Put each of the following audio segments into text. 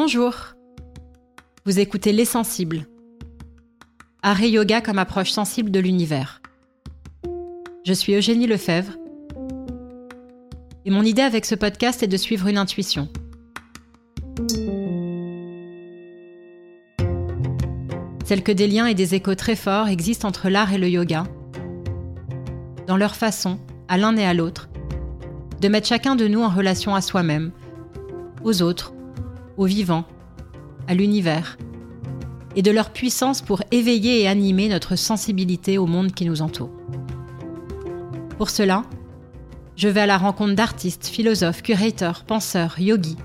Bonjour. Vous écoutez Les Sensibles. Art et yoga comme approche sensible de l'univers. Je suis Eugénie Lefebvre. Et mon idée avec ce podcast est de suivre une intuition. Celle que des liens et des échos très forts existent entre l'art et le yoga, dans leur façon, à l'un et à l'autre, de mettre chacun de nous en relation à soi-même, aux autres, au vivant, à l'univers, et de leur puissance pour éveiller et animer notre sensibilité au monde qui nous entoure. Pour cela, je vais à la rencontre d'artistes, philosophes, curateurs, penseurs, yogis,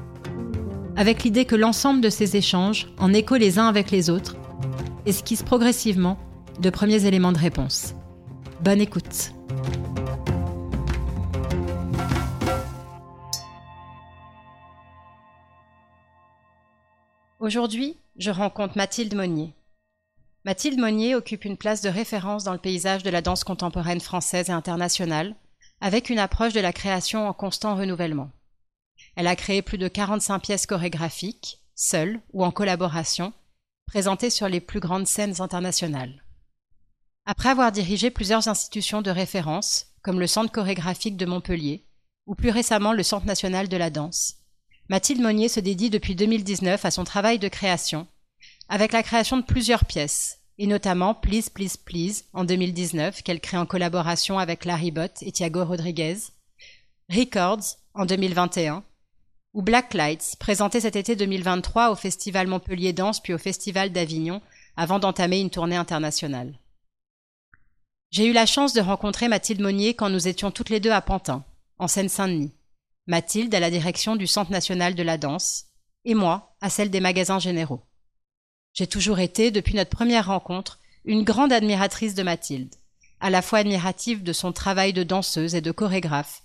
avec l'idée que l'ensemble de ces échanges, en écho les uns avec les autres, esquissent progressivement de premiers éléments de réponse. Bonne écoute. Aujourd'hui, je rencontre Mathilde Monnier. Mathilde Monnier occupe une place de référence dans le paysage de la danse contemporaine française et internationale, avec une approche de la création en constant renouvellement. Elle a créé plus de 45 pièces chorégraphiques, seule ou en collaboration, présentées sur les plus grandes scènes internationales. Après avoir dirigé plusieurs institutions de référence, comme le Centre chorégraphique de Montpellier, ou plus récemment le Centre national de la danse, Mathilde Monnier se dédie depuis 2019 à son travail de création, avec la création de plusieurs pièces, et notamment Please Please Please en 2019 qu'elle crée en collaboration avec Larry Bott et Thiago Rodriguez, Records en 2021, ou Black Lights, présenté cet été 2023 au Festival Montpellier Danse puis au Festival d'Avignon, avant d'entamer une tournée internationale. J'ai eu la chance de rencontrer Mathilde Monnier quand nous étions toutes les deux à Pantin, en Seine-Saint-Denis. Mathilde à la direction du Centre national de la danse, et moi à celle des magasins généraux. J'ai toujours été, depuis notre première rencontre, une grande admiratrice de Mathilde, à la fois admirative de son travail de danseuse et de chorégraphe,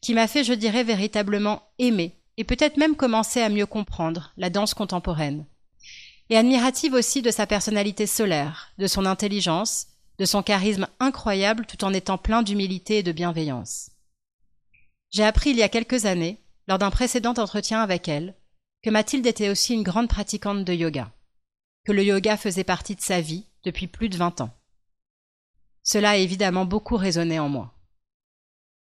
qui m'a fait, je dirais, véritablement aimer, et peut-être même commencer à mieux comprendre la danse contemporaine. Et admirative aussi de sa personnalité solaire, de son intelligence, de son charisme incroyable tout en étant plein d'humilité et de bienveillance. J'ai appris il y a quelques années, lors d'un précédent entretien avec elle, que Mathilde était aussi une grande pratiquante de yoga, que le yoga faisait partie de sa vie depuis plus de vingt ans. Cela a évidemment beaucoup résonné en moi.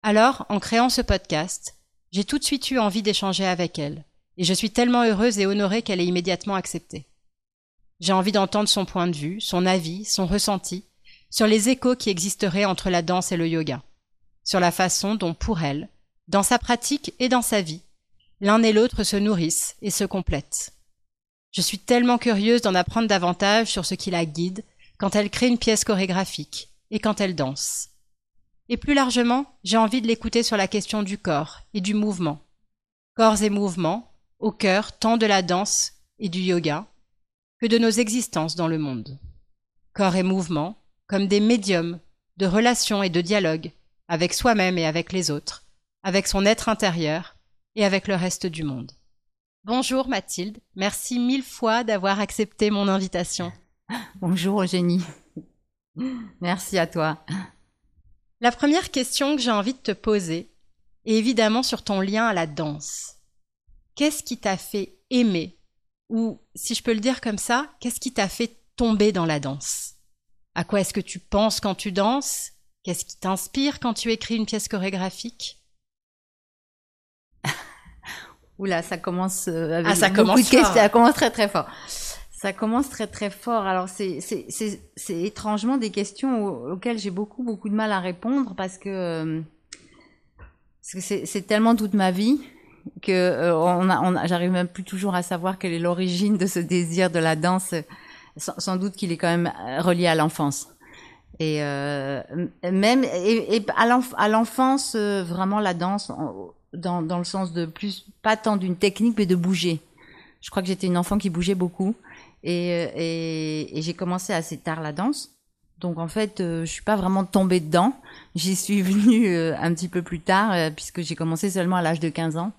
Alors, en créant ce podcast, j'ai tout de suite eu envie d'échanger avec elle, et je suis tellement heureuse et honorée qu'elle ait immédiatement accepté. J'ai envie d'entendre son point de vue, son avis, son ressenti, sur les échos qui existeraient entre la danse et le yoga, sur la façon dont, pour elle, dans sa pratique et dans sa vie, l'un et l'autre se nourrissent et se complètent. Je suis tellement curieuse d'en apprendre davantage sur ce qui la guide quand elle crée une pièce chorégraphique et quand elle danse. Et plus largement, j'ai envie de l'écouter sur la question du corps et du mouvement. Corps et mouvements, au cœur tant de la danse et du yoga que de nos existences dans le monde. Corps et mouvement comme des médiums de relations et de dialogue avec soi-même et avec les autres, avec son être intérieur et avec le reste du monde. Bonjour Mathilde, merci mille fois d'avoir accepté mon invitation. Bonjour Eugénie, merci à toi. La première question que j'ai envie de te poser est évidemment sur ton lien à la danse. Qu'est-ce qui t'a fait aimer? Ou, si je peux le dire comme ça, qu'est-ce qui t'a fait tomber dans la danse? À quoi est-ce que tu penses quand tu danses? Qu'est-ce qui t'inspire quand tu écris une pièce chorégraphique? Oula, ça commence euh, avec ah, ça beaucoup commence de questions. Ça commence très très fort. Ça commence très très fort. Alors c'est c'est c'est c'est étrangement des questions au- auxquelles j'ai beaucoup beaucoup de mal à répondre parce que euh, parce que c'est c'est tellement toute ma vie que euh, on a, on a- j'arrive même plus toujours à savoir quelle est l'origine de ce désir de la danse. Sans, sans doute qu'il est quand même relié à l'enfance. Et euh, même et, et à l'enf- à l'enfance, vraiment la danse dans, dans le sens de plus pas tant d'une technique mais de bouger. Je crois que j'étais une enfant qui bougeait beaucoup et, euh, et, j'ai commencé assez tard la danse. Donc en fait, euh, je suis pas vraiment tombée dedans. J'y suis venue euh, un petit peu plus tard euh, puisque j'ai commencé seulement à l'âge de 15 ans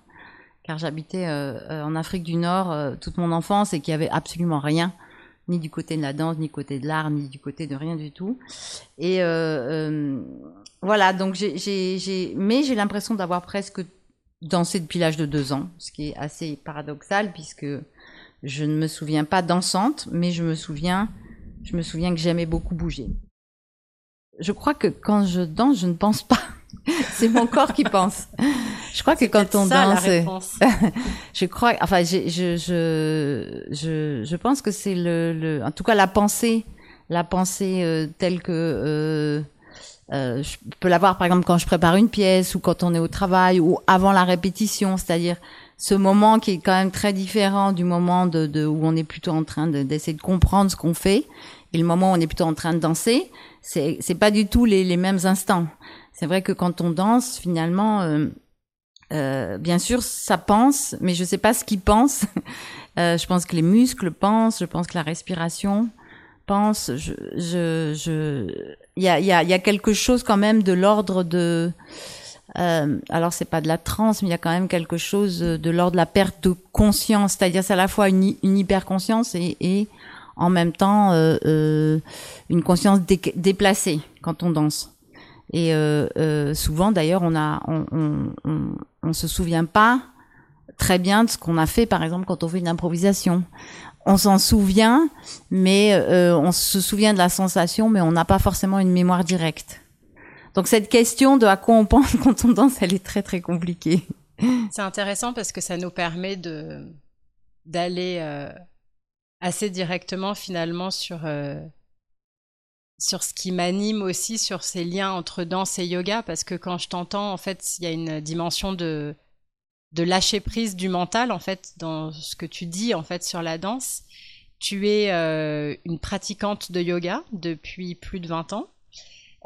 car j'habitais en Afrique du Nord toute mon enfance et qu'il y avait absolument rien ni du côté de la danse, ni du côté de l'art, ni du côté de rien du tout. Et voilà, donc j'ai, mais j'ai l'impression d'avoir presque dansé depuis l'âge de deux ans, ce qui est assez paradoxal puisque je ne me souviens pas dansante, mais je me souviens, je me souviens que j'aimais beaucoup bouger. Je crois que quand je danse, je ne pense pas. c'est mon corps qui pense. Je crois que quand on ça, danse, la je crois, enfin, je, je, je, je, je pense que c'est le, le, en tout cas, la pensée, la pensée euh, telle que euh, euh, je peux l'avoir, par exemple, quand je prépare une pièce ou quand on est au travail ou avant la répétition, c'est-à-dire ce moment qui est quand même très différent du moment de, de où on est plutôt en train de- d'essayer de, comprendre ce qu'on fait et le moment où on est plutôt en train de danser, c'est c'est pas du tout les, les mêmes instants. C'est vrai que quand on danse, finalement, euh, euh, bien sûr, ça pense, mais je sais pas ce qui pense. Euh, je pense que les muscles pensent, je pense que la respiration pense. Je, je, je, il y a, quelque chose quand même de l'ordre de. Euh, alors c'est pas de la transe, mais il y a quand même quelque chose de l'ordre de la perte de conscience, c'est-à-dire c'est à la fois une, une hyper conscience et, en même temps euh, euh, une conscience dé- déplacée quand on danse. Et euh, souvent, d'ailleurs, on a, on se souvient pas très bien de ce qu'on a fait, par exemple, quand on fait une improvisation. On s'en souvient, mais euh, on se souvient de la sensation, mais on n'a pas forcément une mémoire directe. Donc cette question de à quoi on pense quand on danse, elle est très très compliquée. C'est intéressant parce que ça nous permet de d'aller euh, assez directement finalement sur euh, sur ce qui m'anime aussi sur ces liens entre danse et yoga parce que quand je t'entends en fait il y a une dimension de de lâcher prise du mental en fait dans ce que tu dis en fait sur la danse. Tu es euh, une pratiquante de yoga depuis plus de 20 ans.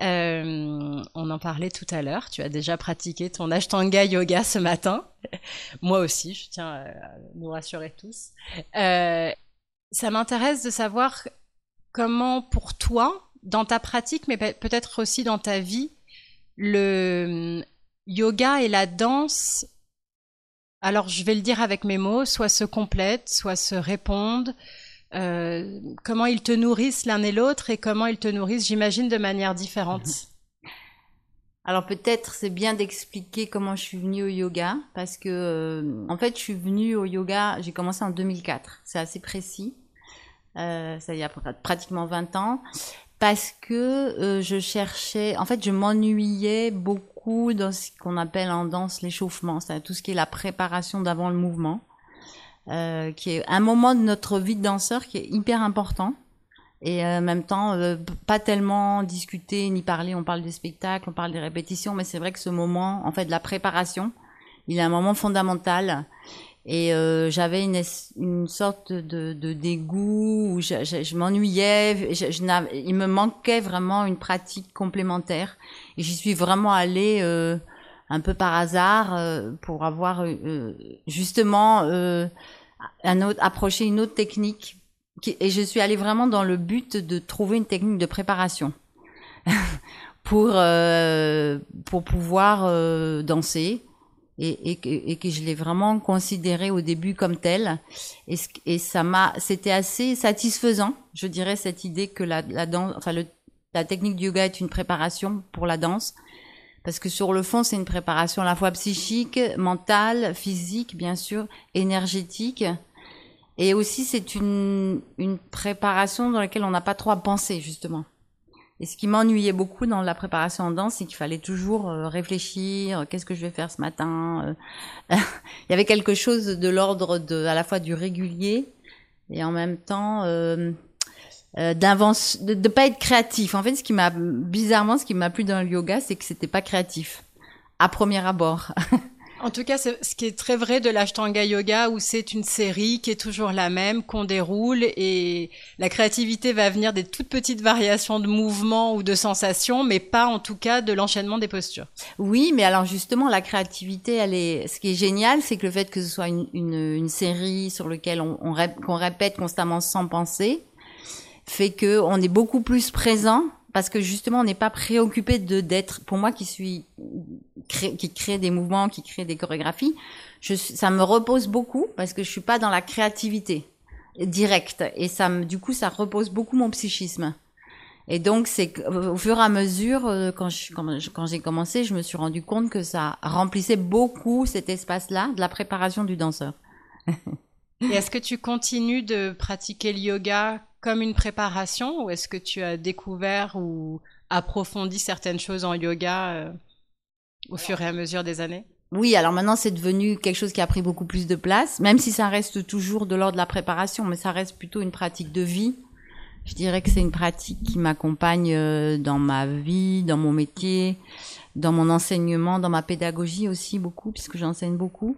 Euh, on en parlait tout à l'heure. Tu as déjà pratiqué ton Ashtanga yoga ce matin. Moi aussi, je tiens à nous rassurer tous. Euh, ça m'intéresse de savoir comment, pour toi, dans ta pratique, mais pe- peut-être aussi dans ta vie, le hum, yoga et la danse, alors je vais le dire avec mes mots, soit se complètent, soit se répondent. Euh, comment ils te nourrissent l'un et l'autre et comment ils te nourrissent, j'imagine, de manière différente. Alors peut-être c'est bien d'expliquer comment je suis venue au yoga parce que euh, en fait je suis venue au yoga, j'ai commencé en 2004, c'est assez précis, euh, ça y a pr- pratiquement 20 ans, parce que je cherchais, en fait je m'ennuyais beaucoup dans ce qu'on appelle en danse l'échauffement, c'est-à-dire tout ce qui est la préparation d'avant le mouvement, euh, qui est un moment de notre vie de danseur qui est hyper important. Et euh, en même temps euh, pas tellement discuter ni parler. On parle des spectacles on parle des répétitions mais c'est vrai que ce moment en fait de la préparation il est un moment fondamental. Et j'avais une, une sorte de, de dégoût où je, m'ennuyais il me manquait vraiment une pratique complémentaire et j'y suis vraiment allée euh, un peu par hasard euh, pour avoir euh, justement un autre, approcher une autre technique et je suis allée vraiment dans le but de trouver une technique de préparation pour pour pouvoir danser et, que- je l'ai vraiment considéré au début comme tel et ça m'a c'était assez satisfaisant je dirais cette idée que la, la danse enfin le, la technique du yoga est une préparation pour la danse parce que sur le fond c'est une préparation à la fois psychique mentale physique bien sûr énergétique et aussi, c'est une, une préparation dans laquelle on n'a pas trop à penser, justement. Et ce qui m'ennuyait beaucoup dans la préparation en danse, c'est qu'il fallait toujours euh, réfléchir, euh, qu'est-ce que je vais faire ce matin. euh. Il y avait quelque chose de l'ordre de, à la fois du régulier et en même temps euh, de, de pas être créatif. En fait, ce qui m'a bizarrement, ce qui m'a plu dans le yoga, c'est que c'était pas créatif à premier abord. En tout cas, c'est ce qui est très vrai de l'Ashtanga Yoga, où c'est une série qui est toujours la même, qu'on déroule, et la créativité va venir des toutes petites variations de mouvements ou de sensations, mais pas en tout cas de l'enchaînement des postures. Oui, mais alors justement, la créativité, elle est. Ce qui est génial, c'est que le fait que ce soit une, une, une série sur laquelle on, on qu'on répète constamment sans penser, fait que on est beaucoup plus présent parce que justement, on n'est pas préoccupé de d'être. Pour moi, qui suis cré- qui crée des mouvements, qui crée des chorégraphies, ça me repose beaucoup parce que je suis pas dans la créativité directe et ça du coup, ça repose beaucoup mon psychisme. Et donc, c'est au fur et à mesure, euh, quand quand j'ai commencé, je me suis rendu compte que ça remplissait beaucoup cet espace-là de la préparation du danseur. Est-ce que tu continues de pratiquer le yoga comme une préparation ou est-ce que tu as découvert ou approfondi certaines choses en yoga euh, au fur et à mesure des années? Oui, alors maintenant c'est devenu quelque chose qui a pris beaucoup plus de place, même si ça reste toujours de l'ordre de la préparation, mais ça reste plutôt une pratique de vie. Je dirais que c'est une pratique qui m'accompagne euh, dans ma vie, dans mon métier, dans mon enseignement, dans ma pédagogie aussi beaucoup, puisque j'enseigne beaucoup.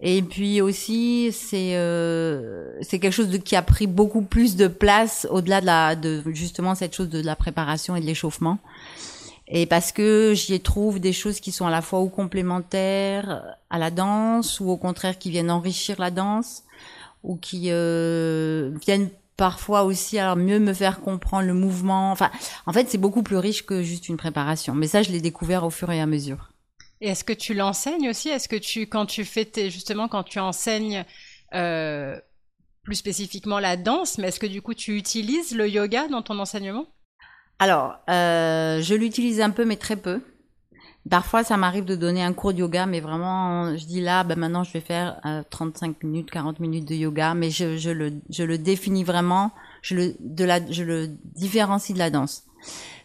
Et puis aussi, c'est euh, c'est quelque chose de, qui a pris beaucoup plus de place au-delà de de justement cette chose de la préparation et de l'échauffement et parce que j'y trouve des choses qui sont à la fois ou complémentaires à la danse ou au contraire qui viennent enrichir la danse ou qui euh, viennent parfois aussi alors mieux me faire comprendre le mouvement. Enfin, en fait, c'est beaucoup plus riche que juste une préparation. Mais ça, je l'ai découvert au fur et à mesure. Et est-ce que tu l'enseignes aussi? Est-ce que tu, quand tu fais justement, quand tu enseignes euh, plus spécifiquement la danse, mais est-ce que du coup tu utilises le yoga dans ton enseignement? Alors, euh, je l'utilise un peu, mais très peu. Parfois, ça m'arrive de donner un cours de yoga, mais vraiment, je dis là, ben maintenant, je vais faire 35 euh, minutes, 40 minutes de yoga, mais je, je, le, je le définis vraiment, je le, de la, je le différencie de la danse.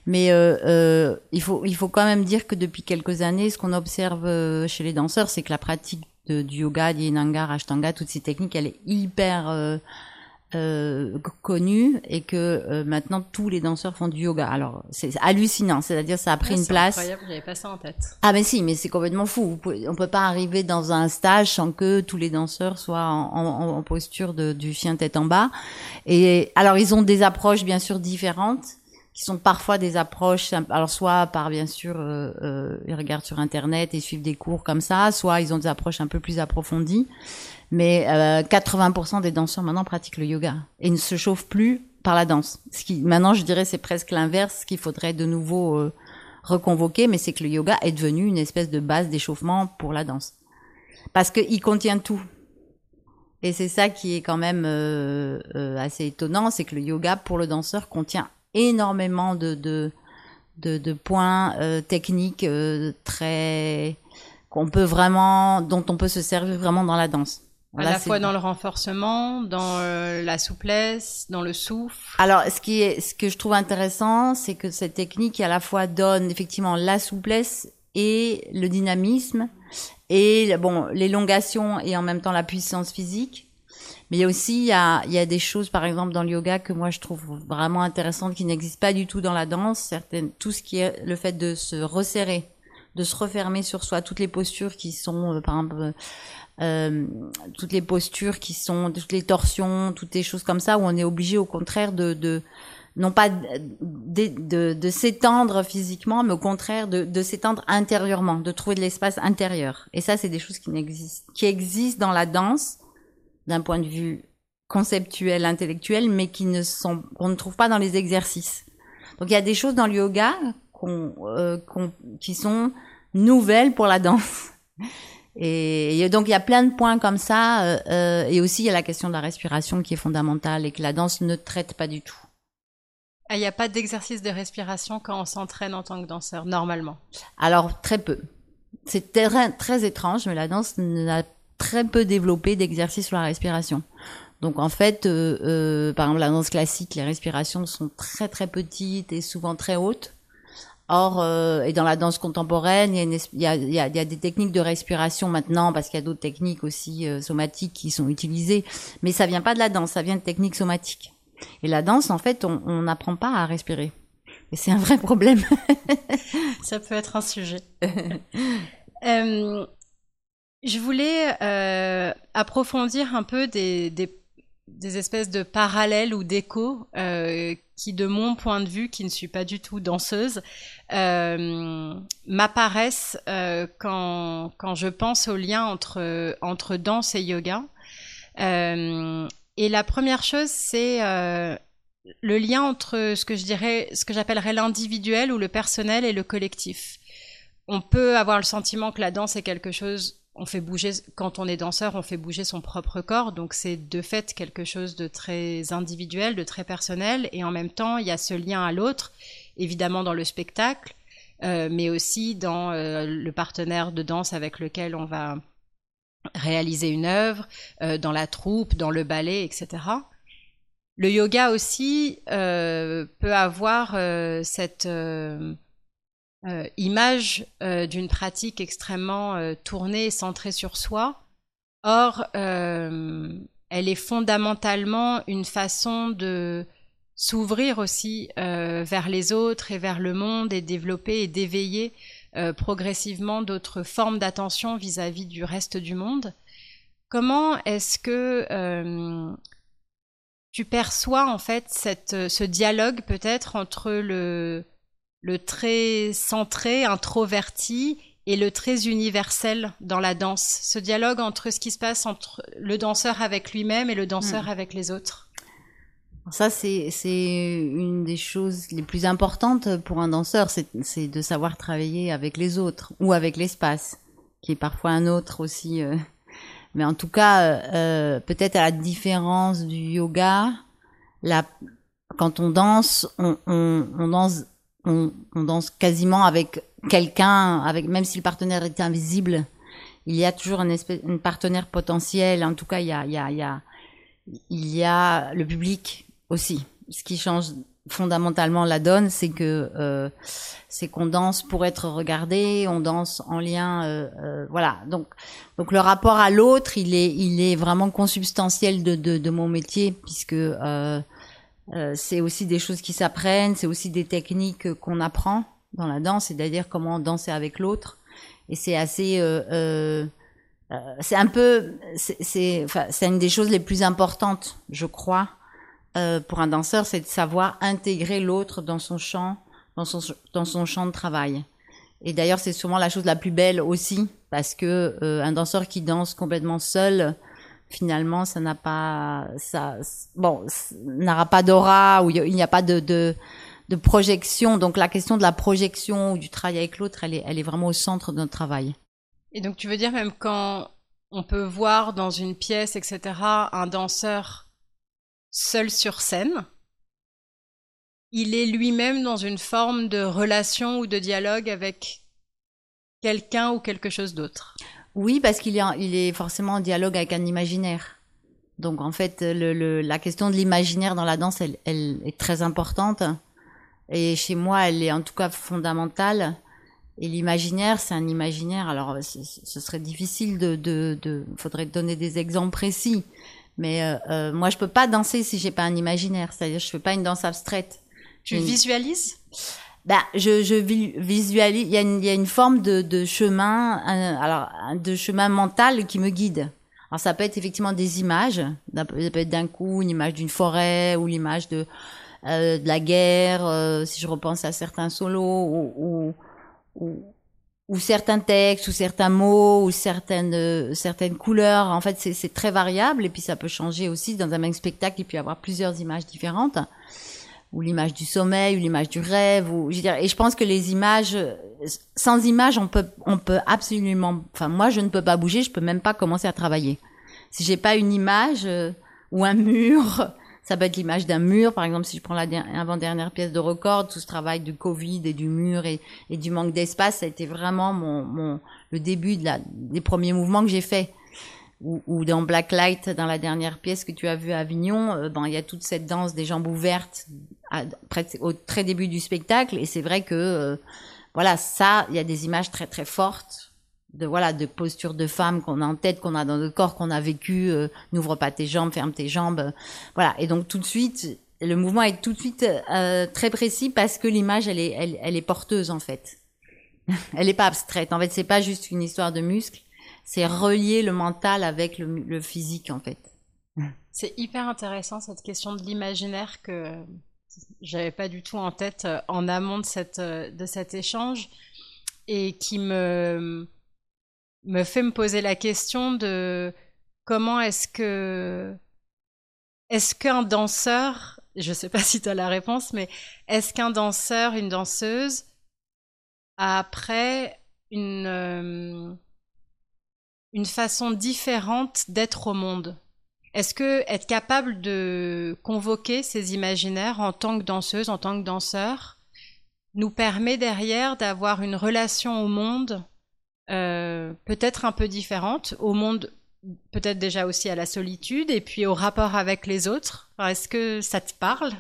Mais euh, euh, il faut, il faut quand même dire que depuis quelques années, ce qu'on observe euh, chez les danseurs, c'est que la pratique de, du yoga, d'Yenanga, Ashtanga, toutes ces techniques, elle est hyper euh, euh, connu et que euh, maintenant tous les danseurs font du yoga. Alors c'est hallucinant, c'est-à-dire ça a pris une place. Incroyable, j'avais pas ça en tête. Ah mais si, mais c'est complètement fou. on peut pas arriver dans un stage sans que tous les danseurs soient en, en, en posture de, du chien tête en bas. Et alors ils ont des approches bien sûr différentes qui sont parfois des approches, alors soit par bien sûr, euh, euh, ils regardent sur internet et suivent des cours comme ça, soit ils ont des approches un peu plus approfondies. Mais euh, 80% des danseurs maintenant pratiquent le yoga et ne se chauffent plus par la danse. Ce qui, maintenant, je dirais, c'est presque l'inverse qu'il faudrait de nouveau euh, reconvoquer, mais c'est que le yoga est devenu une espèce de base d'échauffement pour la danse. Parce qu'il contient tout. Et c'est ça qui est quand même euh, assez étonnant, c'est que le yoga pour le danseur contient énormément de, de, de, de points euh, techniques euh, très qu'on peut vraiment, dont on peut se servir vraiment dans la danse. À la fois dans le renforcement, dans euh, la souplesse, dans le souffle. Alors, ce qui est, ce que je trouve intéressant, c'est que cette technique à la fois donne effectivement la souplesse et le dynamisme et bon l'élongation et en même temps la puissance physique. Mais il y a aussi il y a, il y a des choses par exemple dans le yoga que moi je trouve vraiment intéressantes qui n'existent pas du tout dans la danse. Certaines, tout ce qui est le fait de se resserrer, de se refermer sur soi, toutes les postures qui sont euh, par exemple euh, toutes les postures qui sont, toutes les torsions, toutes les choses comme ça, où on est obligé au contraire de, de non pas de, de, de s'étendre physiquement, mais au contraire de, de s'étendre intérieurement, de trouver de l'espace intérieur. Et ça, c'est des choses qui n'existent, qui existent dans la danse d'un point de vue conceptuel, intellectuel, mais qui ne sont, qu'on ne trouve pas dans les exercices. Donc il y a des choses dans le yoga qu'on, euh, qu'on, qui sont nouvelles pour la danse. Et, donc il y a plein de points comme ça, euh, euh, et aussi il y a la question de la respiration qui est fondamentale et que la danse ne traite pas du tout. Ah, il n'y a pas d'exercice de respiration quand on s'entraîne en tant que danseur, normalement? Alors très peu. C'est très, très étrange, mais la danse n'a très peu développé d'exercices sur la respiration. Donc en fait, euh, euh, par exemple la danse classique, les respirations sont très très petites et souvent très hautes. Or, euh, et dans la danse contemporaine, il y, a, il, y a, il y a des techniques de respiration maintenant, parce qu'il y a d'autres techniques aussi somatiques qui sont utilisées, mais ça vient pas de la danse, ça vient de techniques somatiques. Et la danse, en fait, on n'apprend pas à respirer. Et c'est un vrai problème. ça peut être un sujet. euh, je voulais euh, approfondir un peu des, des, des, espèces de parallèles ou d'échos euh, qui, de mon point de vue, qui ne suis pas du tout danseuse, euh, m'apparaissent euh, quand, quand je pense au lien entre, entre danse et yoga. Euh, et la première chose, c'est euh, le lien entre ce que je dirais, ce que j'appellerais l'individuel ou le personnel et le collectif. On peut avoir le sentiment que la danse est quelque chose on fait bouger, quand on est danseur, on fait bouger son propre corps, donc c'est de fait quelque chose de très individuel, de très personnel, et en même temps, il y a ce lien à l'autre, évidemment dans le spectacle, euh, mais aussi dans euh, le partenaire de danse avec lequel on va, réaliser une œuvre, dans la troupe, dans le ballet, etc. Le yoga aussi peut avoir cette image d'une pratique extrêmement tournée et centrée sur soi. Or, elle est fondamentalement une façon de s'ouvrir aussi euh, vers les autres et vers le monde et développer et d'éveiller euh, progressivement d'autres formes d'attention vis-à-vis du reste du monde. Comment est-ce que euh, tu perçois en fait cette, ce dialogue peut-être entre le, le très centré, introverti et le très universel dans la danse, ce dialogue entre ce qui se passe entre le danseur avec lui-même et le danseur hmm. avec les autres. Ça, c'est une des choses les plus importantes pour un danseur, c'est de savoir travailler avec les autres ou avec l'espace, qui est parfois un autre aussi. Euh. Mais en tout cas, euh, euh, peut-être à la différence du yoga, la, quand on danse, on, on, on danse, on, danse quasiment avec quelqu'un, avec même si le partenaire est invisible, il y a toujours un, espèce, partenaire potentiel. En tout cas, il y a, il y a, il y a, il y a le public aussi. Ce qui change fondamentalement la donne, c'est que euh, c'est qu'on danse pour être regardé, on danse en lien, euh, euh, voilà. Donc, donc le rapport à l'autre, il est, il est vraiment consubstantiel de, de, de mon métier puisque euh, euh, c'est aussi des choses qui s'apprennent, c'est aussi des techniques qu'on apprend dans la danse, c'est-à-dire comment danser avec l'autre. Et c'est assez, euh, euh, euh c'est un peu, c'est, enfin, c'est une des choses les plus importantes, je crois, euh, pour un danseur, c'est de savoir intégrer l'autre dans son champ, dans son, dans son champ de travail. Et d'ailleurs, c'est souvent la chose la plus belle aussi, parce que euh, un danseur qui danse complètement seul, finalement, ça n'a pas, ça, bon, n'aura pas d'aura ou il n'y a pas de, de de projection. Donc la question de la projection ou du travail avec l'autre, elle est, elle est vraiment au centre de notre travail. Et donc tu veux dire même quand on peut voir dans une pièce, etc., un danseur seul sur scène, il est lui-même dans une forme de relation ou de dialogue avec quelqu'un ou quelque chose d'autre. Oui, parce qu'il est, il est forcément en dialogue avec un imaginaire. Donc en fait, le, la question de l'imaginaire dans la danse, elle, elle est très importante. Et chez moi, elle est en tout cas fondamentale. Et l'imaginaire, c'est un imaginaire. Alors, ce serait difficile de, de, de, faudrait donner des exemples précis. Mais euh, euh, moi, je peux pas danser si j'ai pas un imaginaire. C'est-à-dire, je fais pas une danse abstraite. Tu visualises? Ben, je, je visualise. Il y a une, y a une forme de, de chemin, alors de chemin mental qui me guide. Alors, ça peut être effectivement des images. Ça peut être d'un coup une image d'une forêt ou l'image de euh, de la guerre, euh, si je repense à certains solos ou, ou, ou, certains textes ou certains mots ou certaines certaines couleurs. En fait, c'est très variable et puis ça peut changer aussi dans un même spectacle. Il peut y avoir plusieurs images différentes ou l'image du sommeil ou l'image du rêve ou je veux dire, et je pense que les images sans images on peut on peut absolument enfin moi je ne peux pas bouger je peux même pas commencer à travailler si j'ai pas une image ou un mur ça peut être l'image d'un mur, par exemple, si je prends la avant-dernière pièce de record, tout ce travail du Covid et du mur et, et du manque d'espace, ça a été vraiment mon, mon le début de la, des premiers mouvements que j'ai faits. Ou, ou, dans Blacklight, dans la dernière pièce que tu as vue à Avignon, euh, ben, il y a toute cette danse des jambes ouvertes à, au très début du spectacle. Et c'est vrai que, euh, voilà, ça, il y a des images très très fortes de voilà de posture de femme qu'on a en tête, qu'on a dans notre corps, qu'on a vécu. Euh, n'ouvre pas tes jambes, ferme tes jambes, euh, voilà. Et donc tout de suite, le mouvement est tout de suite euh, très précis parce que l'image elle est elle, elle, est porteuse en fait. elle est pas abstraite. En fait, c'est pas juste une histoire de muscles, c'est relier le mental avec le, physique en fait. C'est hyper intéressant cette question de l'imaginaire que j'avais pas du tout en tête en amont de cette de cet échange et qui me me fait me poser la question de comment est-ce que est-ce qu'un danseur, je sais pas si tu as la réponse, mais est-ce qu'un danseur, une danseuse a après une, euh, une façon différente d'être au monde. Est-ce que être capable de convoquer ces imaginaires en tant que danseuse, en tant que danseur, nous permet derrière d'avoir une relation au monde euh, peut-être un peu différente au monde, peut-être déjà aussi à la solitude et puis au rapport avec les autres. Est-ce que ça te parle?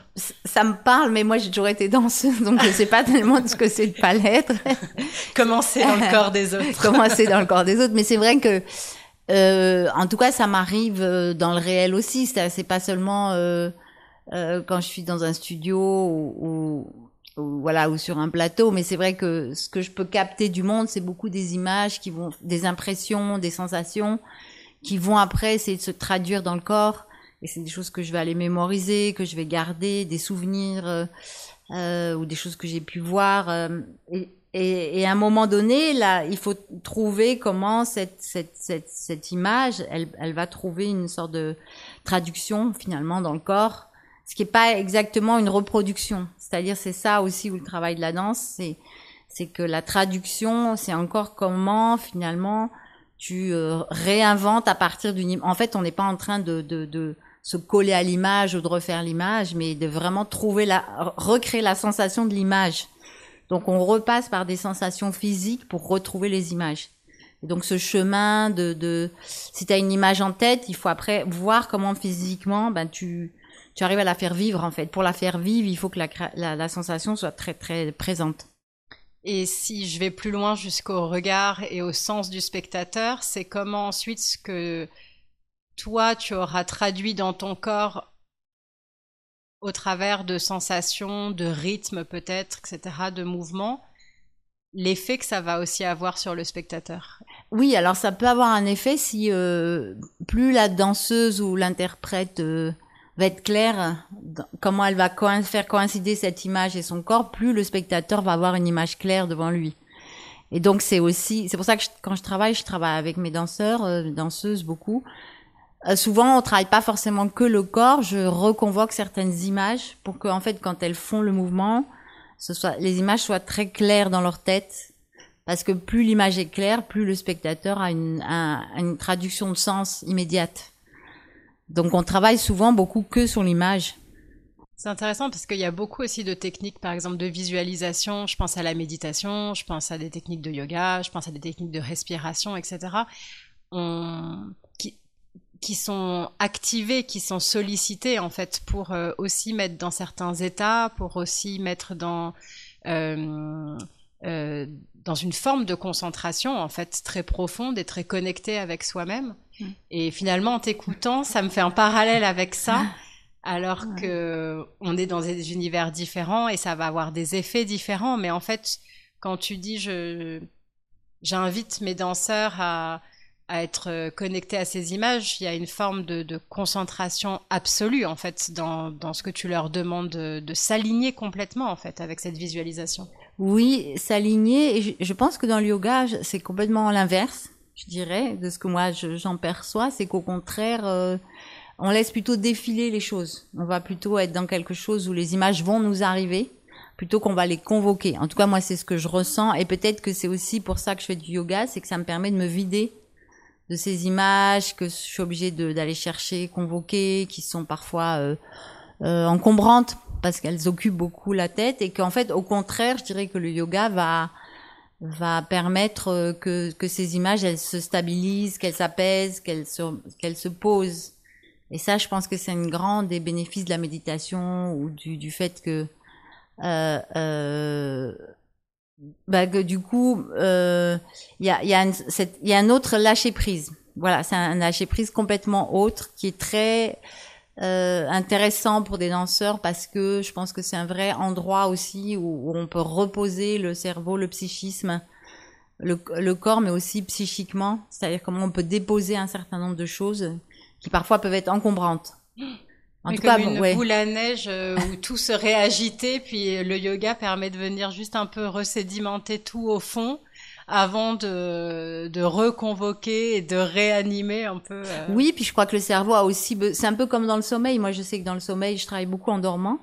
Ça me parle, mais moi j'ai toujours été danseuse, donc je ne sais pas tellement ce que c'est de pas l'être. Commencer dans le corps des autres? Commencer dans le corps des autres, mais c'est vrai que, euh, en tout cas, ça m'arrive euh, dans le réel aussi. C'est pas seulement euh, euh, quand je suis dans un studio ou, ou ou voilà ou sur un plateau mais c'est vrai que ce que je peux capter du monde c'est beaucoup des images qui vont des impressions des sensations qui vont après essayer de se traduire dans le corps et c'est des choses que je vais aller mémoriser que je vais garder des souvenirs euh, euh, ou des choses que j'ai pu voir euh, et, et, et, à un moment donné là il faut trouver comment cette cette cette, cette image elle elle va trouver une sorte de traduction finalement dans le corps ce qui n'est pas exactement une reproduction. C'est-à-dire, c'est ça aussi où le travail de la danse, c'est c'est que la traduction, c'est encore comment finalement tu euh, réinventes à partir d'une. En fait, on n'est pas en train de, de, de se coller à l'image ou de refaire l'image, mais de vraiment trouver la, recréer la sensation de l'image. Donc, on repasse par des sensations physiques pour retrouver les images. Et donc, ce chemin de, de si tu as une image en tête, il faut après voir comment physiquement, ben tu tu arrives à la faire vivre en fait. Pour la faire vivre, il faut que la, la, la sensation soit très très présente. Et si je vais plus loin jusqu'au regard et au sens du spectateur, c'est comment ensuite ce que toi tu auras traduit dans ton corps au travers de sensations, de rythmes peut-être, etc., de mouvements, l'effet que ça va aussi avoir sur le spectateur. Oui, alors ça peut avoir un effet si euh, plus la danseuse ou l'interprète euh, va être claire, comment elle va faire coïncider cette image et son corps, plus le spectateur va avoir une image claire devant lui. Et donc c'est aussi, c'est pour ça que quand je travaille, je travaille avec mes danseurs, euh, danseuses beaucoup. Euh, souvent, on travaille pas forcément que le corps. Je reconvoque certaines images pour que, en fait, quand elles font le mouvement, ce soit les images soient très claires dans leur tête. Parce que plus l'image est claire, plus le spectateur a une, a une traduction de sens immédiate. Donc on travaille souvent beaucoup que sur l'image. C'est intéressant parce qu'il y a beaucoup aussi de techniques, par exemple de visualisation. Je pense à la méditation, je pense à des techniques de yoga, je pense à des techniques de respiration, etc. Qui sont activées, qui sont sollicitées en fait pour euh, aussi mettre dans certains états, pour aussi mettre dans euh, euh, dans une forme de concentration en fait très profonde et très connectée avec soi-même. Et finalement, en t'écoutant, ça me fait un parallèle avec ça, alors que on est dans des univers différents et ça va avoir des effets différents. Mais en fait, quand tu dis je j'invite mes danseurs à, à être connectés à ces images, il y a une forme de, de concentration absolue en fait dans, dans, ce que tu leur demandes de, de s'aligner complètement en fait avec cette visualisation. Oui, s'aligner. Et je, pense que dans le yoga, c'est complètement l'inverse je dirais, de ce que moi j'en perçois, c'est qu'au contraire, euh, on laisse plutôt défiler les choses. On va plutôt être dans quelque chose où les images vont nous arriver, plutôt qu'on va les convoquer. En tout cas, moi, c'est ce que je ressens, et peut-être que c'est aussi pour ça que je fais du yoga, c'est que ça me permet de me vider de ces images que je suis obligée d'aller chercher, convoquer, qui sont parfois euh, euh, encombrantes parce qu'elles occupent beaucoup la tête, et qu'en fait, au contraire, je dirais que le yoga va va permettre euh, que, que ces images elles se stabilisent, qu'elles s'apaisent, qu'elles se, qu'elles se posent. Et ça, je pense que c'est une grande des bénéfices de la méditation ou du, du fait que, euh, euh, bah, que du coup, il euh, y, a, y, a y a un autre lâcher prise. Voilà, c'est un lâcher prise complètement autre qui est très euh, intéressant pour des danseurs parce que je pense que c'est un vrai endroit aussi où, où, on peut reposer le cerveau, le psychisme, le, le corps, mais aussi psychiquement. C'est-à-dire comment on peut déposer un certain nombre de choses qui parfois peuvent être encombrantes. En mais tout comme cas, une ouais. boule à neige euh, où tout serait agité, puis le yoga permet de venir juste un peu resédimenter tout au fond avant de, de reconvoquer et de réanimer un peu. Euh... Oui, puis je crois que le cerveau a aussi, c'est un peu comme dans le sommeil. Moi, je sais que dans le sommeil, je travaille beaucoup en dormant.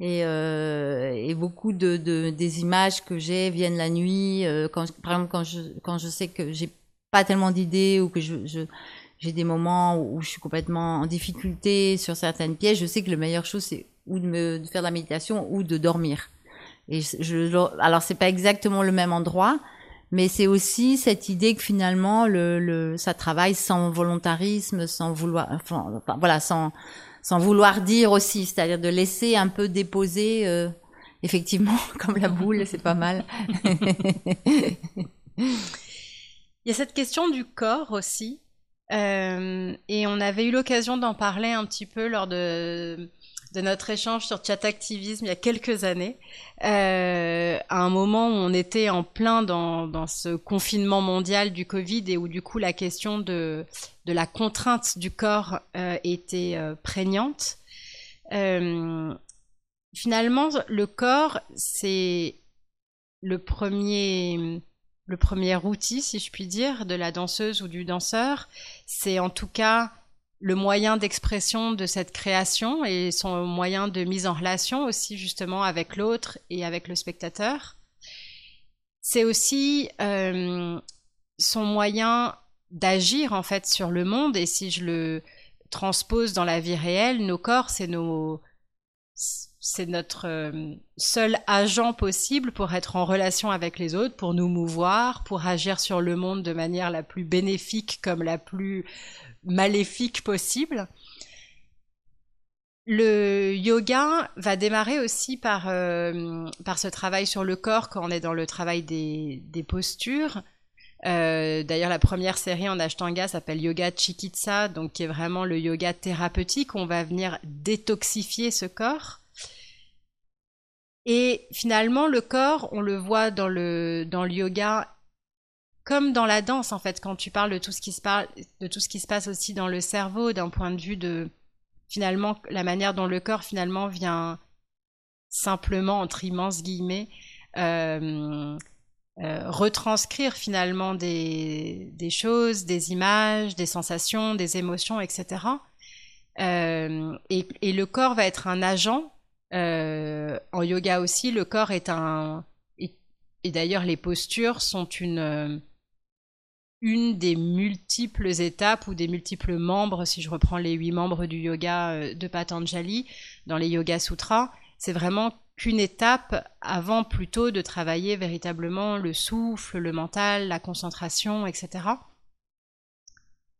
Et, euh, et beaucoup de, de, des images que j'ai viennent la nuit. Euh, par exemple, quand je, quand je sais que j'ai pas tellement d'idées ou que je, j'ai des moments où je suis complètement en difficulté sur certaines pièces, je sais que la meilleure chose c'est ou de me faire de la méditation ou de dormir. Et je, je alors c'est pas exactement le même endroit, mais c'est aussi cette idée que finalement le, le ça travaille sans volontarisme, sans vouloir, enfin, voilà, sans sans vouloir dire aussi, c'est-à-dire de laisser un peu déposer, euh, effectivement, comme la boule, c'est pas mal. Il y a cette question du corps aussi, euh, et on avait eu l'occasion d'en parler un petit peu lors de de notre échange sur chat activisme il y a quelques années, euh, à un moment où on était en plein dans, dans, ce confinement mondial du Covid et où du coup la question de, de la contrainte du corps euh, était euh, prégnante. Finalement, le corps, c'est le premier le premier outil, si je puis dire, de la danseuse ou du danseur. C'est en tout cas le moyen d'expression de cette création et son moyen de mise en relation aussi justement avec l'autre et avec le spectateur. C'est aussi euh, son moyen d'agir en fait sur le monde et si je le transpose dans la vie réelle, nos corps, c'est nos c'est notre euh, seul agent possible pour être en relation avec les autres, pour nous mouvoir, pour agir sur le monde de manière la plus bénéfique comme la plus maléfique possible. Le yoga va démarrer aussi par, euh, par ce travail sur le corps quand on est dans le travail des, des postures. Euh, D'ailleurs, la première série en Ashtanga s'appelle Yoga Chikitsa, donc qui est vraiment le yoga thérapeutique. On va venir détoxifier ce corps. Et finalement, le corps, on le voit dans le, dans le yoga comme dans la danse en fait quand tu parles de tout ce qui se parle de tout ce qui se passe aussi dans le cerveau d'un point de vue de finalement la manière dont le corps finalement vient simplement entre immenses guillemets euh, euh, retranscrire finalement des, des, choses, des images, des sensations, des émotions, etc. Euh, et, et, le corps va être un agent. Euh, en yoga aussi, le corps est un... Et, et d'ailleurs, les postures sont une une des multiples étapes ou des multiples membres, si je reprends les huit membres du yoga euh, de Patanjali dans les Yoga Sutras, c'est vraiment qu'une étape avant plutôt de travailler véritablement le souffle, le mental, la concentration, etc.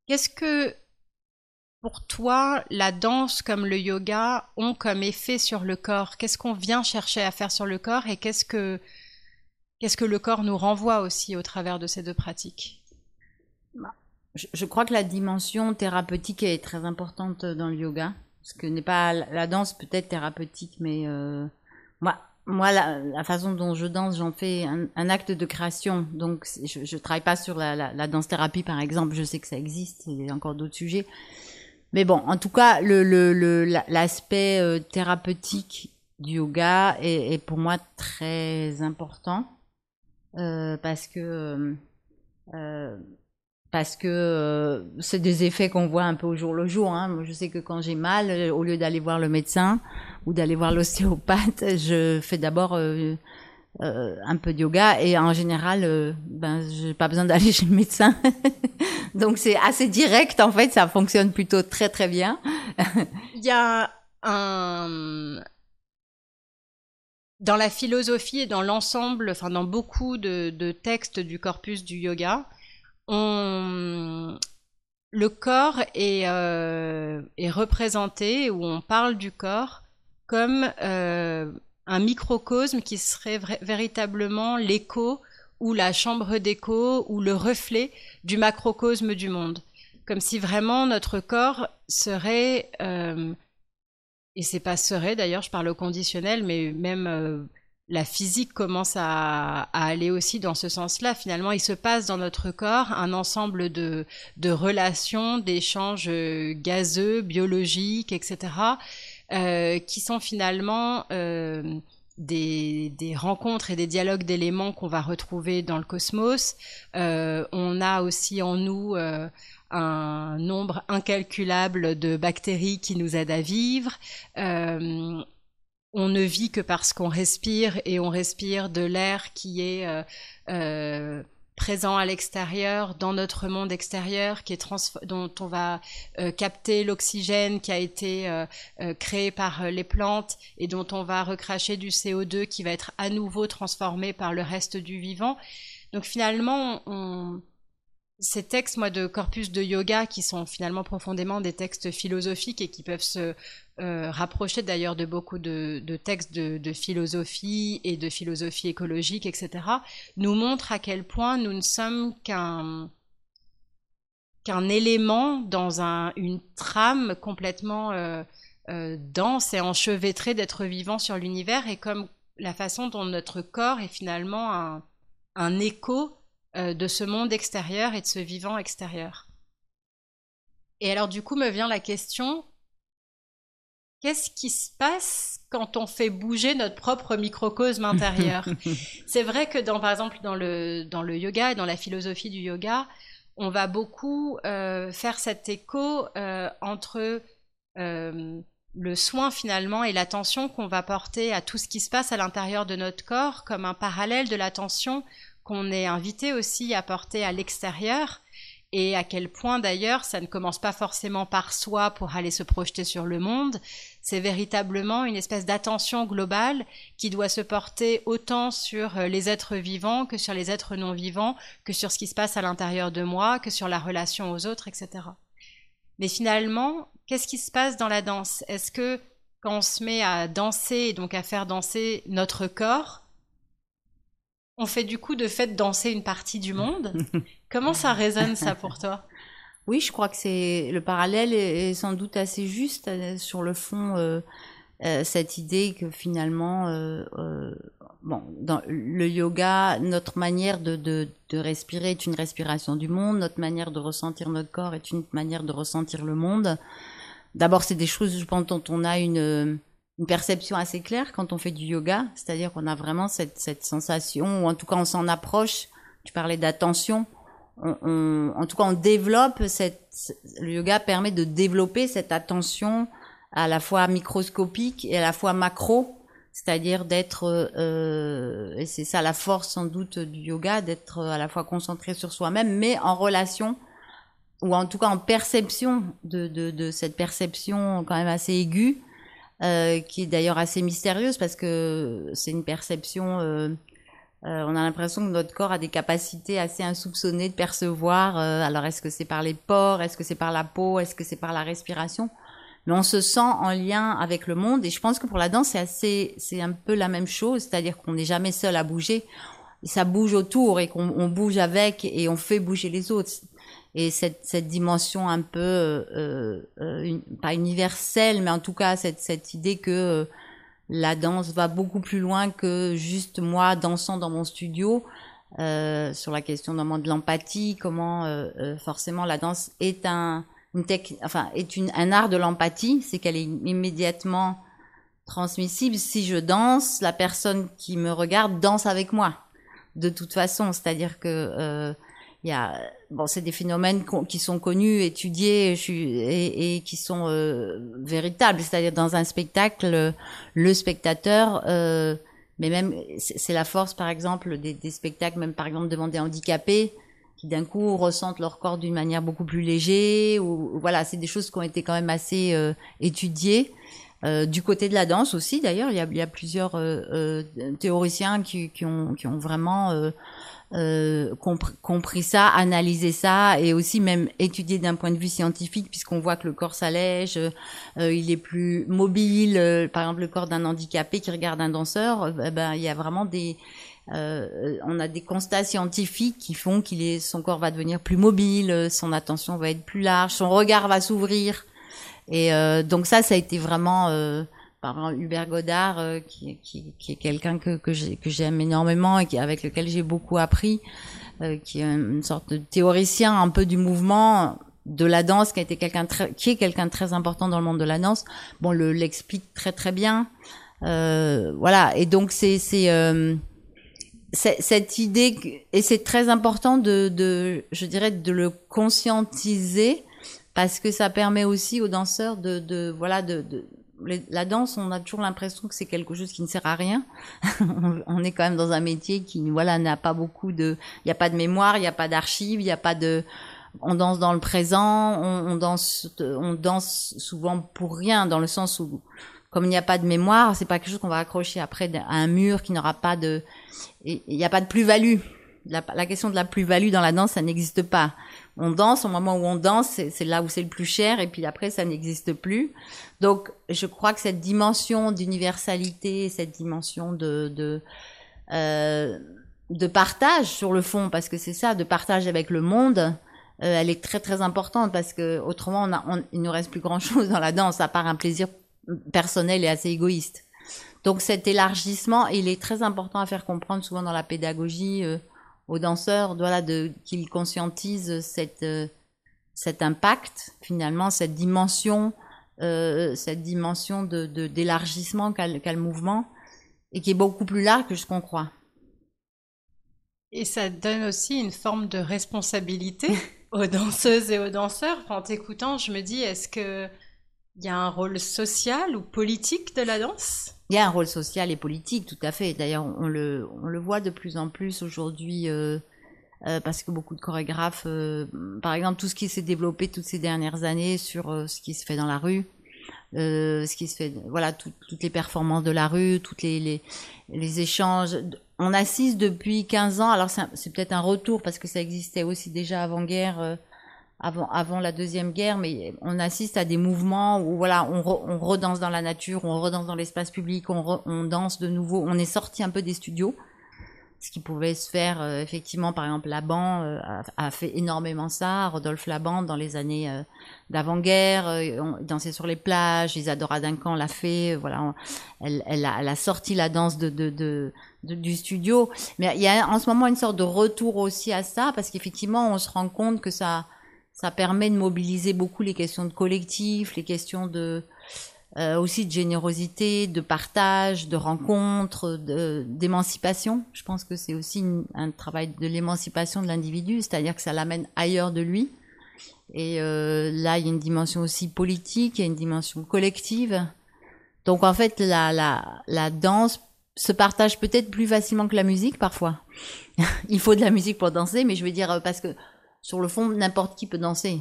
Qu'est-ce que pour toi la danse comme le yoga ont comme effet sur le corps? Qu'est-ce qu'on vient chercher à faire sur le corps et qu'est-ce que qu'est-ce que le corps nous renvoie aussi au travers de ces deux pratiques? Je, crois que la dimension thérapeutique est très importante dans le yoga. Ce que n'est pas la danse peut-être thérapeutique, mais euh, moi, moi la, façon dont je danse, j'en fais un, acte de création. Donc, je, je travaille pas sur la, la, danse thérapie, par exemple. Je sais que ça existe. Il y a encore d'autres sujets. Mais bon, en tout cas, l'aspect euh, thérapeutique du yoga est, est, pour moi très important euh, parce que euh, parce que euh, c'est des effets qu'on voit un peu au jour le jour. Hein. Moi, je sais que quand j'ai mal, euh, au lieu d'aller voir le médecin ou d'aller voir l'ostéopathe, je fais d'abord euh, un peu de yoga et en général, ben, j'ai pas besoin d'aller chez le médecin. Donc c'est assez direct en fait, ça fonctionne plutôt très très bien. Il y a un dans la philosophie et dans l'ensemble, enfin dans beaucoup de textes du corpus du yoga, le corps est, euh, est, représenté, ou on parle du corps, comme euh, un microcosme qui serait véritablement l'écho ou la chambre d'écho ou le reflet du macrocosme du monde. Comme si vraiment notre corps serait, euh, et c'est pas serait d'ailleurs, je parle au conditionnel, mais même euh, la physique commence à, aller aussi dans ce sens-là. Finalement, il se passe dans notre corps un ensemble de, relations, d'échanges gazeux, biologiques, etc., euh, qui sont finalement euh, des, rencontres et des dialogues d'éléments qu'on va retrouver dans le cosmos. Euh, on a aussi en nous un nombre incalculable de bactéries qui nous aident à vivre on ne vit que parce qu'on respire et on respire de l'air qui est euh, euh, présent à l'extérieur, dans notre monde extérieur, qui est dont on va euh, capter l'oxygène qui a été créé par les plantes et dont on va recracher du CO2 qui va être à nouveau transformé par le reste du vivant. Donc finalement, on, ces textes, moi, de corpus de yoga, qui sont finalement profondément des textes philosophiques et qui peuvent se euh, rapprocher d'ailleurs de beaucoup de, textes de, philosophie et de philosophie écologique, etc., nous montrent à quel point nous ne sommes qu'un qu'un élément dans un, une trame complètement euh, euh, dense et enchevêtrée d'être vivant sur l'univers et comme la façon dont notre corps est finalement un, un écho euh, de ce monde extérieur et de ce vivant extérieur. Et alors du coup me vient la question, qu'est-ce qui se passe quand on fait bouger notre propre microcosme intérieur? C'est vrai que dans, par exemple dans le, dans le yoga et dans la philosophie du yoga, on va beaucoup euh, faire cet écho euh, entre le soin finalement et l'attention qu'on va porter à tout ce qui se passe à l'intérieur de notre corps comme un parallèle de l'attention qu'on est invité aussi à porter à l'extérieur et à quel point d'ailleurs ça ne commence pas forcément par soi pour aller se projeter sur le monde, c'est véritablement une espèce d'attention globale qui doit se porter autant sur euh, les êtres vivants que sur les êtres non vivants, que sur ce qui se passe à l'intérieur de moi, que sur la relation aux autres, etc. Mais finalement, qu'est-ce qui se passe dans la danse? Est-ce que quand on se met à danser et donc à faire danser notre corps, on fait du coup de fait danser une partie du monde. Comment ça résonne ça pour toi? Oui, je crois que c'est le parallèle est, sans doute assez juste euh, sur le fond. Euh, euh, cette idée que finalement, bon, dans le yoga, notre manière de, de, respirer est une respiration du monde, notre manière de ressentir notre corps est une manière de ressentir le monde. D'abord, c'est des choses, je pense, dont on a une une perception assez claire quand on fait du yoga, c'est-à-dire qu'on a vraiment cette, cette sensation, ou en tout cas on s'en approche, tu parlais d'attention, on, en tout cas on développe cette, le yoga permet de développer cette attention à la fois microscopique et à la fois macro, c'est-à-dire d'être, euh, et c'est ça la force sans doute du yoga, d'être à la fois concentré sur soi-même, mais en relation, ou en tout cas en perception de, de, de cette perception quand même assez aiguë, euh, qui est d'ailleurs assez mystérieuse parce que c'est une perception. Euh, euh, on a l'impression que notre corps a des capacités assez insoupçonnées de percevoir. alors est-ce que c'est par les pores, est-ce que c'est par la peau, est-ce que c'est par la respiration Mais on se sent en lien avec le monde et je pense que pour la danse c'est assez, c'est un peu la même chose, c'est-à-dire qu'on n'est jamais seul à bouger. Ça bouge autour et qu'on bouge avec et on fait bouger les autres et cette, cette dimension un peu euh, euh, pas universelle mais en tout cas cette, cette idée que euh, la danse va beaucoup plus loin que juste moi dansant dans mon studio euh, sur la question notamment de l'empathie comment euh, euh, forcément la danse est un une enfin est une, un art de l'empathie c'est qu'elle est immédiatement transmissible. Si je danse la personne qui me regarde danse avec moi de toute façon. C'est-à-dire que il y a bon c'est des phénomènes qui sont connus étudiés et, et qui sont euh, véritables. C'est-à-dire dans un spectacle le spectateur euh, mais même c'est la force par exemple des, des, spectacles même par exemple devant des handicapés qui d'un coup ressentent leur corps d'une manière beaucoup plus léger ou voilà c'est des choses qui ont été quand même assez euh, étudiées. Euh, du côté de la danse aussi, d'ailleurs, il y a, il y a plusieurs euh, euh théoriciens qui, qui, ont, qui ont vraiment euh, euh, compris, ça, analysé ça et aussi même étudié d'un point de vue scientifique puisqu'on voit que le corps s'allège, euh, il est plus mobile. Euh, par exemple, le corps d'un handicapé qui regarde un danseur, eh ben il y a vraiment des on a des constats scientifiques qui font qu'il est son corps va devenir plus mobile, son attention va être plus large, son regard va s'ouvrir. Et donc ça, ça a été vraiment par Hubert Godard, euh, qui, qui, qui, est quelqu'un que, que j'aime énormément et qui, avec lequel j'ai beaucoup appris, euh, qui est une sorte de théoricien un peu du mouvement de la danse, qui a été quelqu'un qui est quelqu'un très important dans le monde de la danse. Bon, le l'explique très très bien. Euh, voilà, et donc c'est c'est euh, cette idée et c'est très important de, de je dirais de le conscientiser parce que ça permet aussi aux danseurs de, de voilà de, de la danse, on a toujours l'impression que c'est quelque chose qui ne sert à rien. on est quand même dans un métier qui, voilà, n'a pas beaucoup de, il n'y a pas de mémoire, il n'y a pas d'archives, il n'y a pas de, on danse dans le présent, on, danse, on danse souvent pour rien, dans le sens où, comme il n'y a pas de mémoire, c'est pas quelque chose qu'on va accrocher après à un mur qui n'aura pas de, il n'y a pas de plus-value. la, la question de la plus-value dans la danse, ça n'existe pas. On danse au moment où on danse, c'est là où c'est le plus cher, et puis après, ça n'existe plus. Donc, je crois que cette dimension d'universalité, cette dimension de, de, euh, partage sur le fond, parce que c'est ça, de partage avec le monde, euh, elle est très très importante parce que autrement, on il ne reste plus grand chose dans la danse à part un plaisir personnel et assez égoïste. Donc cet élargissement, il est très important à faire comprendre souvent dans la pédagogie euh, aux danseurs, voilà, qu'ils conscientisent cette euh, cet impact finalement, cette dimension, euh, cette dimension de d'élargissement qu'a qu le mouvement et qui est beaucoup plus large que ce qu'on croit. Et ça donne aussi une forme de responsabilité aux danseuses et aux danseurs. En t'écoutant, je me dis, est-ce que il y a un rôle social ou politique de la danse? Il y a un rôle social et politique, tout à fait. D'ailleurs, on le, on le voit de plus en plus aujourd'hui, euh, euh, parce que beaucoup de chorégraphes, euh, par exemple, tout ce qui s'est développé toutes ces dernières années sur ce qui se fait dans la rue, ce qui se fait, voilà, tout, toutes les performances de la rue, toutes les, les, les échanges. On assiste depuis 15 ans, alors c'est peut-être un retour parce que ça existait aussi déjà avant-guerre avant, avant la deuxième guerre, mais on assiste à des mouvements où voilà, on, re, on redanse dans la nature, on redanse dans l'espace public, on, on danse de nouveau, on est sorti un peu des studios, ce qui pouvait se faire euh, effectivement, par exemple, Laban euh, a, fait énormément ça, Rodolphe Laban dans les années euh, d'avant-guerre, euh, on dansait sur les plages, Isadora Duncan l'a fait, voilà, on, elle, elle, a, elle a sorti la danse de, de, de, du studio, mais il y a en ce moment une sorte de retour aussi à ça, parce qu'effectivement, on se rend compte que ça ça permet de mobiliser beaucoup les questions de collectif, les questions de euh, aussi de générosité, de partage, de rencontre, d'émancipation. Je pense que c'est aussi un travail de l'émancipation de l'individu, c'est-à-dire que ça l'amène ailleurs de lui. Et euh, là, il y a une dimension aussi politique, il y a une dimension collective. Donc en fait, la, la, la danse se partage peut-être plus facilement que la musique parfois. il faut de la musique pour danser, mais je veux dire parce que sur le fond, n'importe qui peut danser.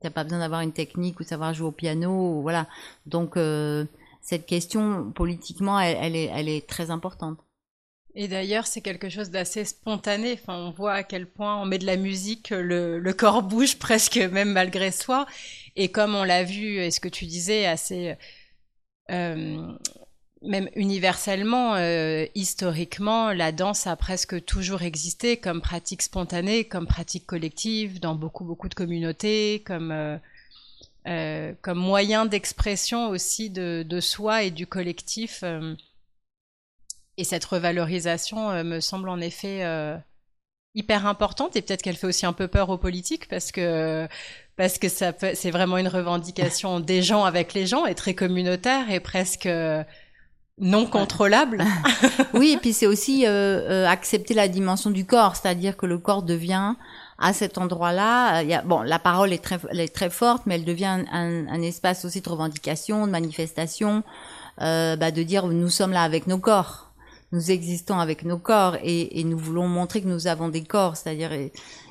T'as pas besoin d'avoir une technique ou savoir jouer au piano, voilà. Donc euh, cette question politiquement, elle, est, très importante. Et d'ailleurs, c'est quelque chose d'assez spontané. Enfin, on voit à quel point on met de la musique, le, le corps bouge presque même malgré soi. Et comme on l'a vu, et ce que tu disais, assez euh, même universellement, euh, historiquement, la danse a presque toujours existé comme pratique spontanée, comme pratique collective dans beaucoup beaucoup de communautés, comme euh, euh, comme moyen d'expression aussi de, de, soi et du collectif. Euh. et cette revalorisation euh, me semble en effet hyper importante et peut-être qu'elle fait aussi un peu peur aux politiques parce que parce que ça c'est vraiment une revendication des gens avec les gens et très communautaire et presque non contrôlable. oui, et puis c'est aussi euh, euh, accepter la dimension du corps, c'est-à-dire que le corps devient à cet endroit-là, il y a, bon, la parole est très, elle est très forte, mais elle devient un, un, espace aussi de revendication, de manifestation, euh, bah, de dire nous sommes là avec nos corps, nous existons avec nos corps et, et nous voulons montrer que nous avons des corps, c'est-à-dire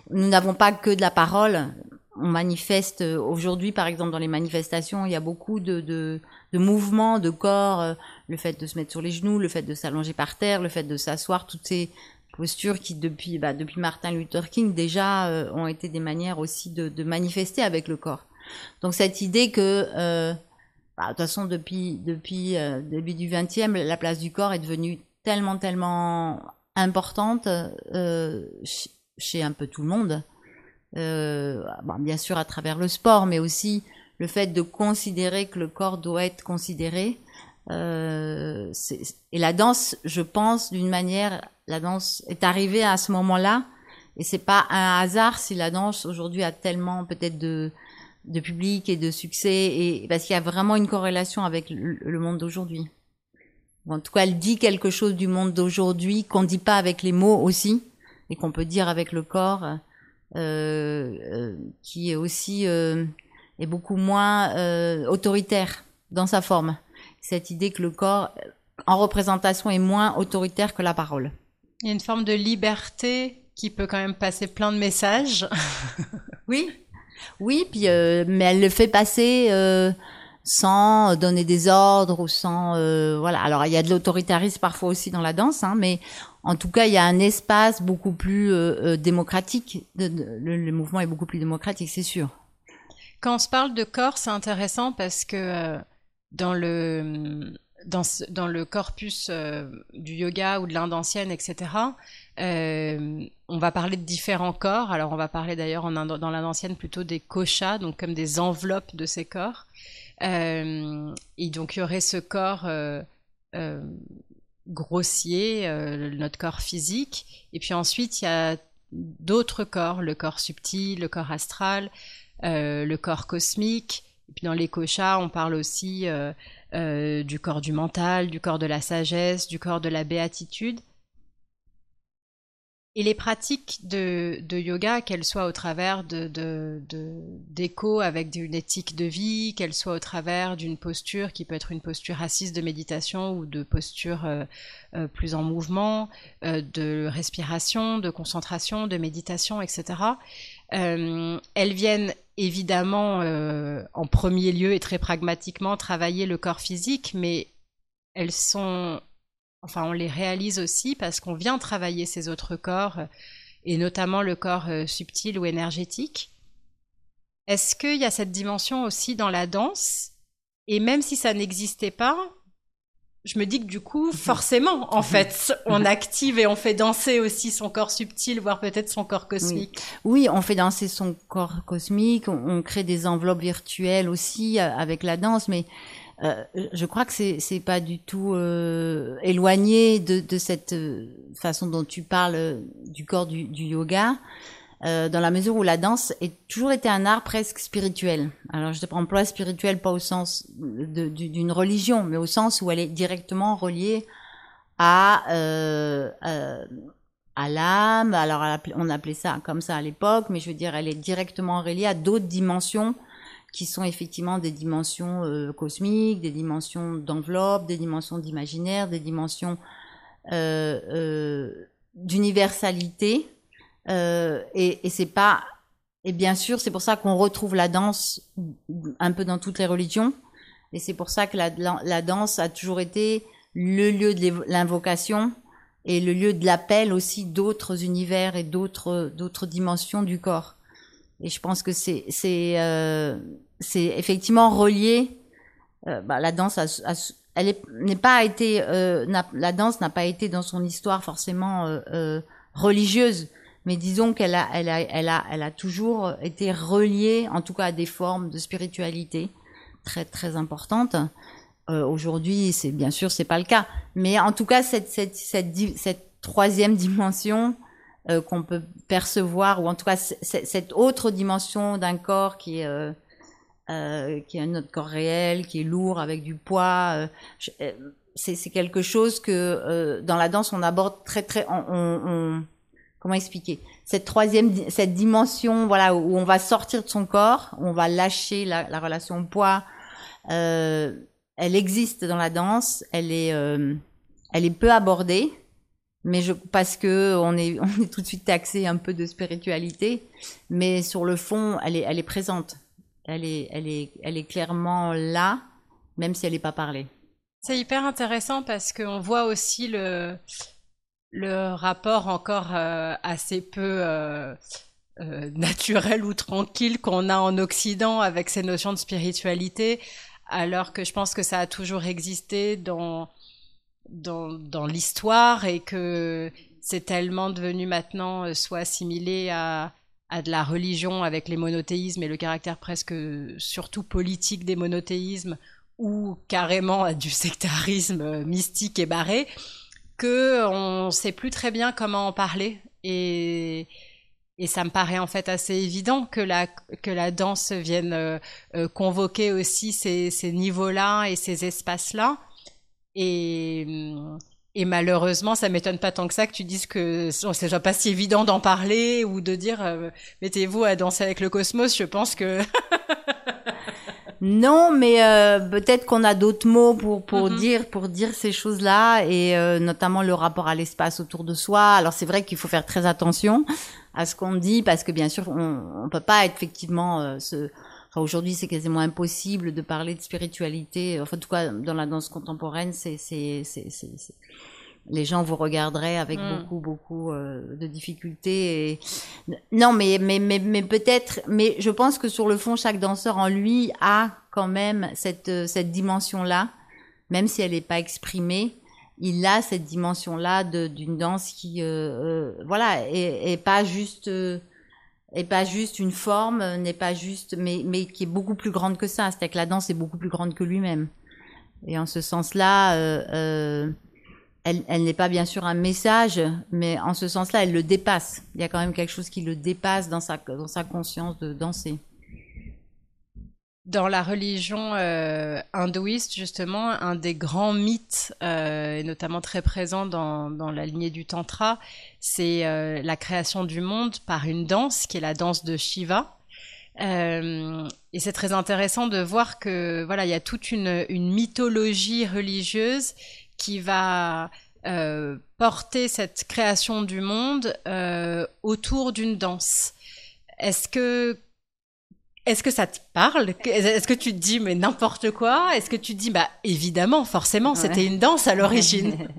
nous n'avons pas que de la parole. On manifeste aujourd'hui, par exemple, dans les manifestations, il y a beaucoup de, de, de mouvements de corps le fait de se mettre sur les genoux, le fait de s'allonger par terre, le fait de s'asseoir, toutes ces postures qui depuis bah, Martin Luther King déjà euh, ont été des manières aussi de, manifester avec le corps. Donc cette idée que euh, bah, de toute façon depuis depuis euh, début du XXe, la place du corps est devenue tellement tellement importante chez un peu tout le monde. Bon, bien sûr à travers le sport, mais aussi le fait de considérer que le corps doit être considéré euh, et la danse, je pense, d'une manière, la danse est arrivée à ce moment-là, et c'est pas un hasard si la danse aujourd'hui a tellement peut-être de, de public et de succès, et parce qu'il y a vraiment une corrélation avec le, monde d'aujourd'hui. En tout cas, elle dit quelque chose du monde d'aujourd'hui qu'on dit pas avec les mots aussi, et qu'on peut dire avec le corps, euh, euh, qui est aussi euh, est beaucoup moins euh, autoritaire dans sa forme cette idée que le corps en représentation est moins autoritaire que la parole. Il y a une forme de liberté qui peut quand même passer plein de messages. oui, oui, puis euh, mais elle le fait passer euh, sans donner des ordres ou sans euh, voilà. Alors il y a de l'autoritarisme parfois aussi dans la danse, hein, mais en tout cas, il y a un espace beaucoup plus euh, démocratique. le, mouvement est beaucoup plus démocratique, c'est sûr. Quand on se parle de corps, c'est intéressant parce que dans le corpus du yoga ou de l'Inde ancienne, etc., euh, on va parler de différents corps. Alors, on va parler d'ailleurs dans l'Inde ancienne plutôt des koshas, donc comme des enveloppes de ces corps. Euh, et donc, il y aurait ce corps euh, grossier, notre corps physique. Et puis ensuite, il y a d'autres corps, le corps subtil, le corps astral, le corps cosmique. Et puis dans koshas, on parle aussi du corps du mental, du corps de la sagesse, du corps de la béatitude. Et les pratiques de, yoga, qu'elles soient au travers de, d'écho avec une éthique de vie, qu'elles soient au travers d'une posture qui peut être une posture assise de méditation ou de posture euh, euh, plus en mouvement, euh, de respiration, de concentration, de méditation, etc. elles viennent évidemment en premier lieu et très pragmatiquement travailler le corps physique, mais elles sont enfin on les réalise aussi parce qu'on vient travailler ces autres corps, euh, et notamment le corps euh, subtil ou énergétique. Est-ce qu'il y a cette dimension aussi dans la danse? Et même si ça n'existait pas, je me dis que du coup, forcément, en fait, on active et on fait danser aussi son corps subtil, voire peut-être son corps cosmique. Oui. on fait danser son corps cosmique, on, crée des enveloppes virtuelles aussi euh, avec la danse, mais euh, je crois que c'est c'est pas du tout euh, éloigné de, de cette façon dont tu parles du corps du, du yoga, dans la mesure où la danse est toujours été un art presque spirituel. Alors je emploie spirituel pas au sens d'une religion, mais au sens où elle est directement reliée à à l'âme. Alors on appelait ça comme ça à l'époque, mais je veux dire elle est directement reliée à d'autres dimensions qui sont effectivement des dimensions euh, cosmiques, des dimensions d'enveloppe, des dimensions d'imaginaire, des dimensions euh, euh, d'universalité. Et, et c'est pas et bien sûr, c'est pour ça qu'on retrouve la danse un peu dans toutes les religions. Et c'est pour ça que la, la, danse a toujours été le lieu de l'invocation et le lieu de l'appel aussi d'autres univers et d'autres d'autres dimensions du corps. Et je pense que c'est c'est euh, c'est effectivement relié. Euh, bah, la danse, elle n'est pas été euh, la danse n'a pas été dans son histoire forcément euh, religieuse, mais disons qu'elle a elle a elle a elle a toujours été reliée, en tout cas à des formes de spiritualité très très importantes. Aujourd'hui, c'est bien sûr c'est pas le cas, mais en tout cas cette cette cette, cette troisième dimension euh, qu'on peut percevoir, ou en tout cas cette autre dimension d'un corps qui est, euh, euh, qui est notre corps réel, qui est lourd avec du poids. c'est quelque chose que dans la danse on aborde très très. On, on, comment expliquer? Cette troisième cette dimension voilà où on va sortir de son corps, où on va lâcher la, la relation poids. elle existe dans la danse, elle est elle est peu abordée mais je parce que on est on est tout de suite taxé un peu de spiritualité, mais sur le fond, elle est elle est présente, elle est elle est elle est clairement là, même si elle n'est pas parlée. C'est hyper intéressant parce qu'on voit aussi le le rapport encore euh, assez peu euh, euh, naturel ou tranquille qu'on a en Occident avec ces notions de spiritualité, alors que je pense que ça a toujours existé dans dans, dans l'histoire et que c'est tellement devenu maintenant euh, soit assimilé à, à de la religion avec les monothéismes et le caractère presque surtout politique des monothéismes ou carrément à du sectarisme euh, mystique et barré que on sait plus très bien comment en parler et et ça me paraît en fait assez évident que la que la danse vienne euh, convoquer aussi ces, ces niveaux-là et ces espaces-là et, et malheureusement, ça m'étonne pas tant que ça que tu dises que c'est déjà pas si évident d'en parler ou de dire euh, mettez-vous à danser avec le cosmos. Je pense que non, mais euh, peut-être qu'on a d'autres mots pour pour mm-hmm. dire pour dire ces choses-là et euh, notamment le rapport à l'espace autour de soi. Alors c'est vrai qu'il faut faire très attention à ce qu'on dit parce que bien sûr on, on peut pas effectivement se aujourd'hui, c'est quasiment impossible de parler de spiritualité. Enfin, en tout cas, dans la danse contemporaine, c'est, c'est, c'est, les gens vous regarderaient avec mm. beaucoup beaucoup euh, de difficultés. Et... Non, mais mais mais, mais peut-être. Mais je pense que sur le fond, chaque danseur en lui a quand même cette euh, cette dimension là, même si elle n'est pas exprimée. Il a cette dimension là d'une danse qui euh, voilà est, pas juste est pas juste une forme, n'est pas juste, mais mais qui est beaucoup plus grande que ça. C'est-à-dire que la danse est beaucoup plus grande que lui-même. Et en ce sens-là. Euh, elle, n'est pas bien sûr un message, mais en ce sens-là, elle le dépasse. Il y a quand même quelque chose qui le dépasse dans sa, dans sa conscience de danser. Dans la religion euh, hindouiste, justement, un des grands mythes, euh, et notamment très présent dans, dans, la lignée du Tantra, c'est euh, la création du monde par une danse, qui est la danse de Shiva. et c'est très intéressant de voir que voilà, il y a toute une, une mythologie religieuse qui va euh, porter cette création du monde euh, autour d'une danse. Est-ce que est-ce que ça te parle? Est-ce que tu te dis mais n'importe quoi? Est-ce que tu te dis bah évidemment forcément c'était une danse à l'origine.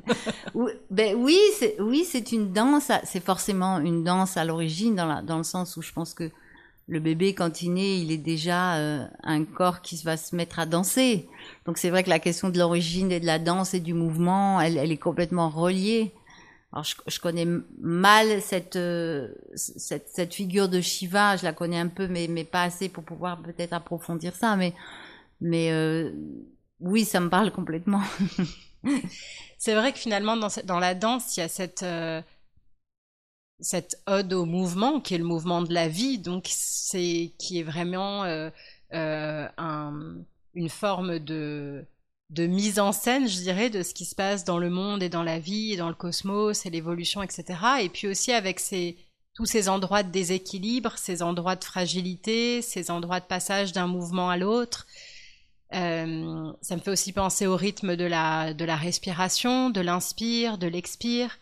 Ben oui c'est oui c'est une danse c'est forcément une danse à l'origine dans la dans le sens où je pense que le bébé, quand il naît, il est déjà euh, un corps qui va se mettre à danser. Donc c'est vrai que la question de l'origine et de la danse et du mouvement, elle, est complètement reliée. Alors je, connais mal cette, euh, cette, cette figure de Shiva, je la connais un peu, mais mais pas assez pour pouvoir peut-être approfondir ça. Mais mais euh, oui, ça me parle complètement. c'est vrai que finalement dans, dans la danse, il y a cette cette ode au mouvement, qui est le mouvement de la vie, donc c'est qui est vraiment euh, euh, une forme de, mise en scène, je dirais, de ce qui se passe dans le monde et dans la vie et dans le cosmos et l'évolution, etc. Et puis aussi avec tous ces endroits de déséquilibre, ces endroits de fragilité, ces endroits de passage d'un mouvement à l'autre. Euh, ça me fait aussi penser au rythme de la, de la respiration, de l'inspire, de l'expire.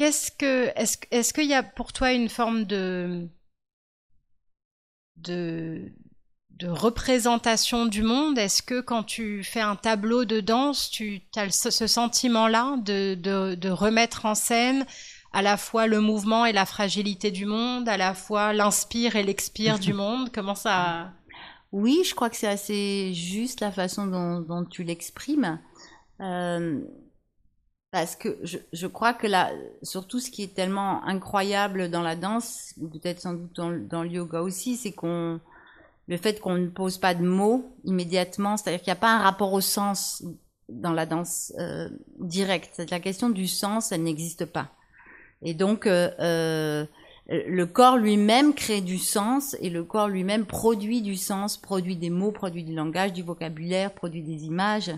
Qu'est-ce que est-ce est-ce qu'il y a pour toi une forme de de de représentation du monde? Est-ce que quand tu fais un tableau de danse, tu as ce sentiment-là de, de, de, remettre en scène à la fois le mouvement et la fragilité du monde, à la fois l'inspire et l'expire du monde? Comment ça Oui, je crois que c'est assez juste la façon dont, dont tu l'exprimes. Euh, parce que je, je, crois que là, surtout ce qui est tellement incroyable dans la danse, peut-être sans doute dans, dans, le yoga aussi, c'est qu'on, le fait qu'on ne pose pas de mots immédiatement, c'est-à-dire qu'il n'y a pas un rapport au sens dans la danse euh, directe. La question du sens, elle n'existe pas. Et donc, euh, euh, le corps lui-même crée du sens et le corps lui-même produit du sens, produit des mots, produit du langage, du vocabulaire, produit des images.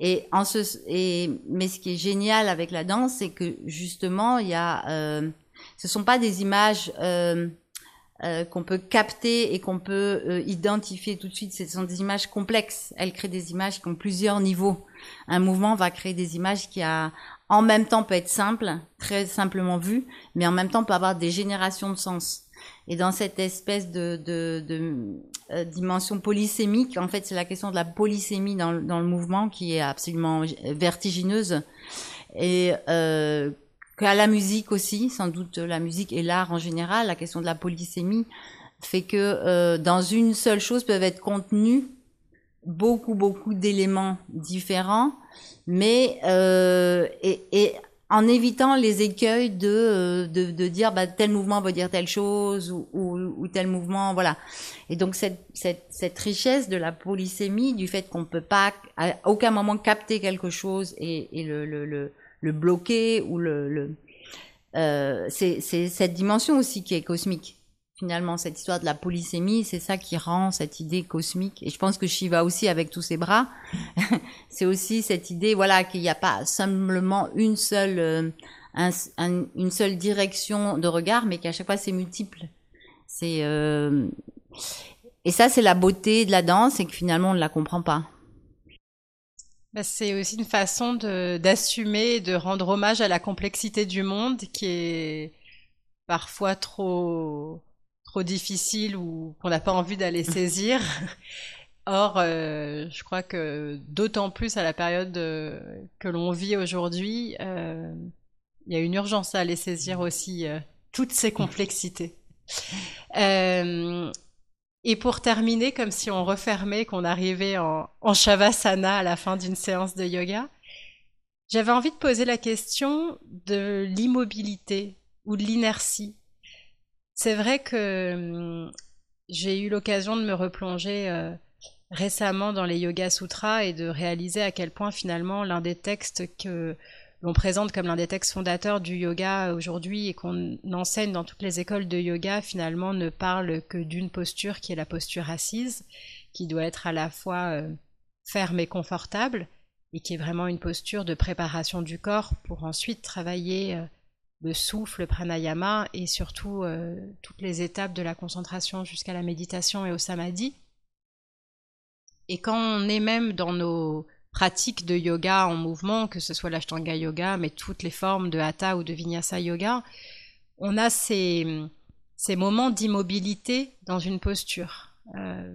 Et en ce, et, mais ce qui est génial avec la danse, c'est que justement, il y a, euh, ce sont pas des images euh, euh, qu'on peut capter et qu'on peut euh, identifier tout de suite. Ce sont des images complexes. Elles créent des images qui ont plusieurs niveaux. Un mouvement va créer des images qui a, en même temps, peut être simple, très simplement vu, mais en même temps peut avoir des générations de sens. Et dans cette espèce de, euh, dimension polysémique, en fait, c'est la question de la polysémie dans, le mouvement qui est absolument vertigineuse. Et euh, qu'à la musique aussi, sans doute la musique et l'art en général, la question de la polysémie fait que euh, dans une seule chose peuvent être contenus beaucoup, beaucoup d'éléments différents, mais euh, et en évitant les écueils de, euh, de, de, dire bah, tel mouvement veut dire telle chose ou, ou, ou, tel mouvement, voilà. Et donc cette, cette, cette richesse de la polysémie, du fait qu'on peut pas à aucun moment capter quelque chose et, et le, le, le, le, bloquer ou le, le euh, c'est cette dimension aussi qui est cosmique finalement cette histoire de la polysémie, c'est ça qui rend cette idée cosmique. Et je pense que Shiva aussi, avec tous ses bras, c'est aussi cette idée, voilà, qu'il n'y a pas simplement une seule, euh, une seule direction de regard, mais qu'à chaque fois c'est multiple. C'est euh, et ça, c'est la beauté de la danse, et que finalement on ne la comprend pas. Bah, c'est aussi une façon d'assumer de rendre hommage à la complexité du monde qui est parfois trop trop difficile ou qu'on n'a pas envie d'aller saisir. Or, euh, je crois que d'autant plus à la période euh, que l'on vit aujourd'hui, euh, il y a une urgence à aller saisir aussi toutes ces complexités. et pour terminer, comme si on refermait, qu'on arrivait en, en Shavasana à la fin d'une séance de yoga, j'avais envie de poser la question de l'immobilité ou de l'inertie. C'est vrai que hum, j'ai eu l'occasion de me replonger euh, récemment dans les Yoga Sutras et de réaliser à quel point finalement l'un des textes que l'on présente comme l'un des textes fondateurs du yoga aujourd'hui et qu'on enseigne dans toutes les écoles de yoga finalement ne parle que d'une posture qui est la posture assise, qui doit être à la fois euh, ferme et confortable et qui est vraiment une posture de préparation du corps pour ensuite travailler euh, le souffle, le pranayama et surtout euh, toutes les étapes de la concentration jusqu'à la méditation et au samadhi. Et quand on est même dans nos pratiques de yoga en mouvement, que ce soit l'ashtanga yoga, mais toutes les formes de hatha ou de vinyasa yoga, on a ces, moments d'immobilité dans une posture. Euh,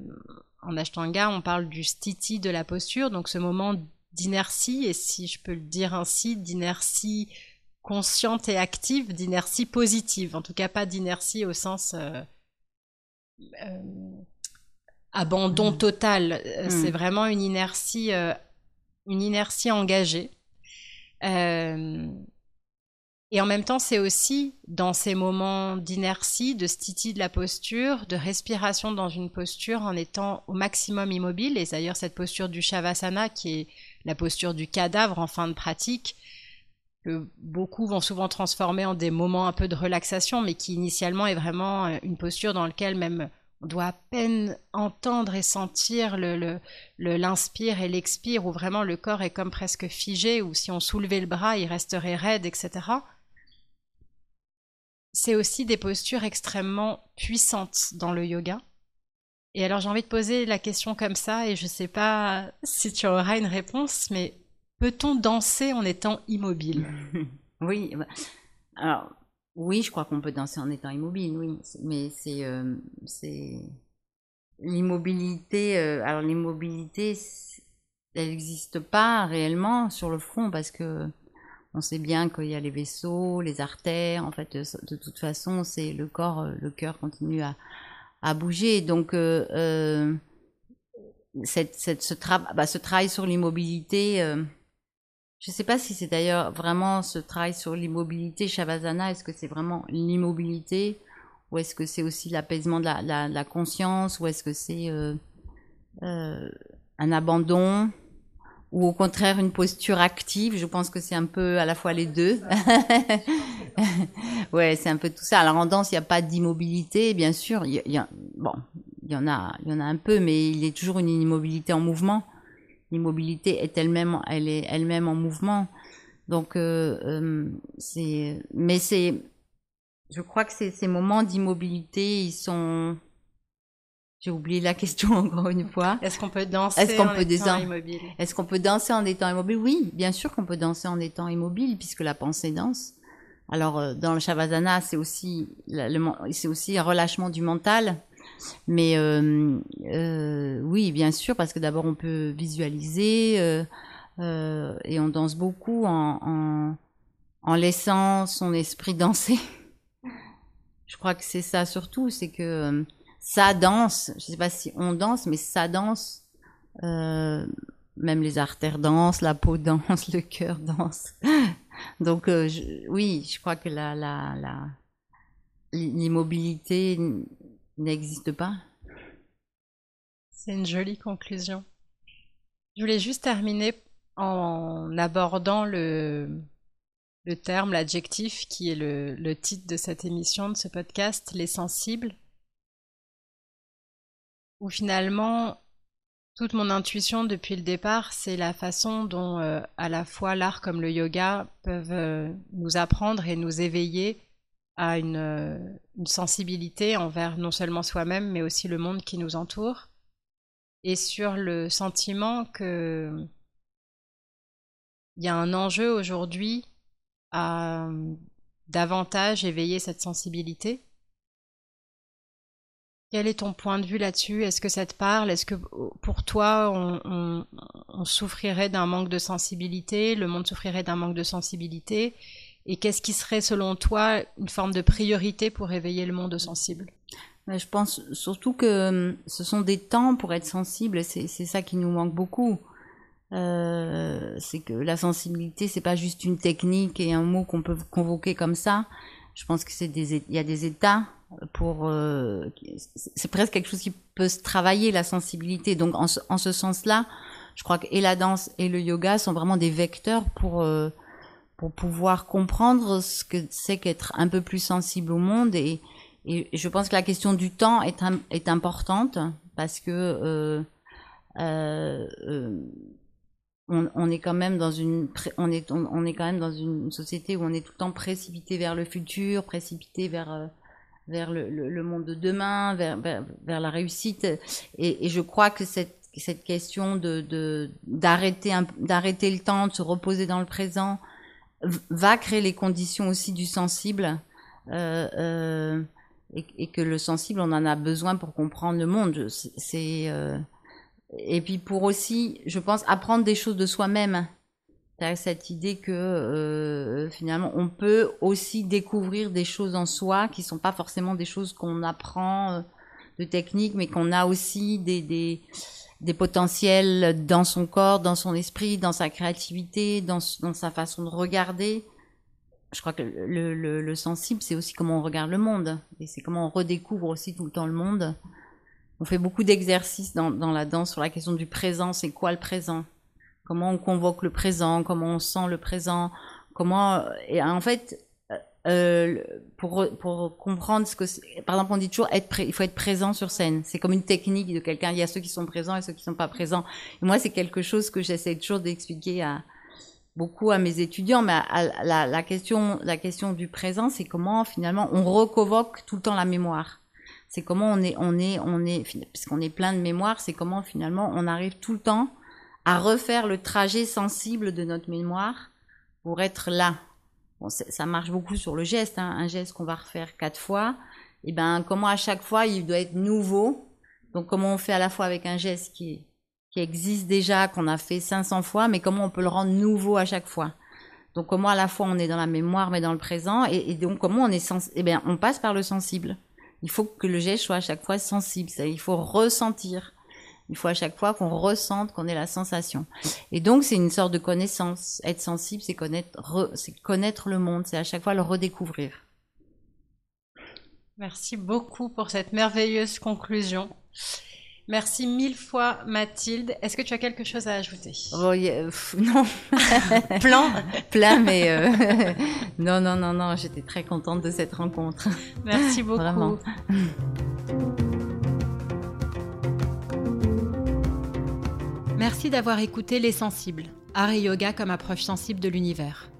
en ashtanga, on parle du stiti de la posture, donc ce moment d'inertie, et si je peux le dire ainsi, d'inertie consciente et active, d'inertie positive, en tout cas pas d'inertie au sens euh, euh, abandon mm. total. Euh, mm. C'est vraiment une inertie, une inertie engagée. et en même temps, c'est aussi dans ces moments d'inertie, de stiti de la posture, de respiration dans une posture en étant au maximum immobile. Et d'ailleurs, cette posture du Shavasana, qui est la posture du cadavre en fin de pratique, que beaucoup vont souvent transformer en des moments un peu de relaxation, mais qui initialement est vraiment euh, une posture dans laquelle même on doit à peine entendre et sentir le, l'inspire et l'expire, où vraiment le corps est comme presque figé, ou si on soulevait le bras, il resterait raide, etc. C'est aussi des postures extrêmement puissantes dans le yoga. Et alors j'ai envie de poser la question comme ça, et je ne sais pas si tu auras une réponse, mais Peut-on danser en étant immobile? Oui. Bah, alors, oui, je crois qu'on peut danser en étant immobile, oui. Mais c'est euh, l'immobilité. Euh, alors l'immobilité, elle n'existe pas réellement sur le front parce que on sait bien qu'il y a les vaisseaux, les artères. En fait, de toute façon, c'est le corps, euh, le cœur continue à, bouger. Donc cette, cette, ce, bah, ce, travail sur l'immobilité, je ne sais pas si c'est d'ailleurs vraiment ce travail sur l'immobilité, Shavasana, est-ce que c'est vraiment l'immobilité ou est-ce que c'est aussi l'apaisement de la, conscience ou est-ce que c'est euh, euh, un abandon ou au contraire une posture active? Je pense que c'est un peu à la fois les deux. ouais, c'est un peu tout ça. Alors en danse, il n'y a pas d'immobilité, bien sûr. Bon, il y en a, il y en a un peu, mais il est toujours une immobilité en mouvement l'immobilité est elle-même, elle est elle-même en mouvement. Donc, euh, euh, c'est, mais c'est, je crois que ces, ces moments d'immobilité, ils sont, j'ai oublié la question encore une fois. Est-ce qu'on peut danser Est-ce qu'on en peut étant immobile? Est-ce qu'on peut danser en étant immobile? Oui, bien sûr qu'on peut danser en étant immobile puisque la pensée danse. Alors euh, dans le shavasana, c'est aussi c'est aussi un relâchement du mental. Mais euh, euh, oui, bien sûr, parce que d'abord on peut visualiser euh, et on danse beaucoup en, laissant son esprit danser. Je crois que c'est ça surtout, c'est que ça danse. Je sais pas si on danse, mais ça danse. même les artères dansent, la peau danse, le cœur danse. Donc oui, je crois que la l'immobilité n'existe pas. C'est une jolie conclusion. Je voulais juste terminer en abordant le, le terme, l'adjectif qui est le, le, titre de cette émission, de ce podcast, les sensibles, où finalement toute mon intuition depuis le départ, c'est la façon dont euh, à la fois l'art comme le yoga peuvent euh, nous apprendre et nous éveiller à euh, une, sensibilité envers non seulement soi-même, mais aussi le monde qui nous entoure, et sur le sentiment que il y a un enjeu aujourd'hui à davantage éveiller cette sensibilité. Quel est ton point de vue là-dessus? Est-ce que ça te parle? Est-ce que pour toi, on, souffrirait d'un manque de sensibilité? Le monde souffrirait d'un manque de sensibilité? Et qu'est-ce qui serait, selon toi, une forme de priorité pour éveiller le monde sensible? Je pense surtout que hum, ce sont des temps pour être sensible. C'est ça qui nous manque beaucoup. Euh, c'est que la sensibilité, c'est pas juste une technique et un mot qu'on peut convoquer comme ça. Je pense que c'est des, il y a des états pour euh, c'est presque quelque chose qui peut se travailler la sensibilité donc en en ce sens-là je crois que et la danse et le yoga sont vraiment des vecteurs pour euh, pour pouvoir comprendre ce que c'est qu'être un peu plus sensible au monde et, et je pense que la question du temps est est importante parce que euh, euh, euh on, est quand même dans une on est on, est quand même dans une société où on est tout le temps précipité vers le futur précipité vers vers le, le, monde de demain, vers, vers, la réussite. Et, et, je crois que cette, cette question de d'arrêter d'arrêter le temps, de se reposer dans le présent, va créer les conditions aussi du sensible. Euh, euh, et, que le sensible, on en a besoin pour comprendre le monde. C'est euh, et puis pour aussi, je pense, apprendre des choses de soi-même cette idée que finalement on peut aussi découvrir des choses en soi qui sont pas forcément des choses qu'on apprend de technique, mais qu'on a aussi des, des, des potentiels dans son corps, dans son esprit, dans sa créativité, dans, sa façon de regarder. Je crois que le sensible, c'est aussi comment on regarde le monde, et c'est comment on redécouvre aussi tout le temps le monde. On fait beaucoup d'exercices dans, dans la danse sur la question du présent, c'est quoi le présent? Comment on convoque le présent, comment on sent le présent, comment et en fait euh, pour comprendre ce que par exemple on dit toujours être il faut être présent sur scène. C'est comme une technique de quelqu'un. Il y a ceux qui sont présents et ceux qui sont pas présents. Et moi c'est quelque chose que j'essaie toujours d'expliquer à beaucoup à mes étudiants. Mais la question la question du présent c'est comment finalement on reconvoque tout le temps la mémoire. C'est comment on est on est on est puisqu'on est plein de mémoire c'est comment finalement on arrive tout le temps à refaire le trajet sensible de notre mémoire pour être là. Bon, ça marche beaucoup sur le geste, hein, un geste qu'on va refaire quatre fois. Et ben, comment à chaque fois il doit être nouveau. Donc, comment on fait à la fois avec un geste qui, qui existe déjà, qu'on a fait 500 fois, mais comment on peut le rendre nouveau à chaque fois? Donc, comment à la fois on est dans la mémoire, mais dans le présent, et, et donc comment on est sens, eh bien, on passe par le sensible. Il faut que le geste soit à chaque fois sensible. Il faut ressentir. Il faut à chaque fois qu'on ressente, qu'on ait la sensation. Et donc, c'est une sorte de connaissance. Être sensible, c'est connaître, c'est connaître le monde, c'est à chaque fois le redécouvrir. Merci beaucoup pour cette merveilleuse conclusion. Merci mille fois Mathilde. Est-ce que tu as quelque chose à ajouter? Oh, Non. Plein? Plein, mais euh, non, non, non, non, j'étais très contente de cette rencontre. Merci beaucoup. Vraiment. Merci d'avoir écouté Les Sensibles, art et yoga comme approche sensible de l'univers.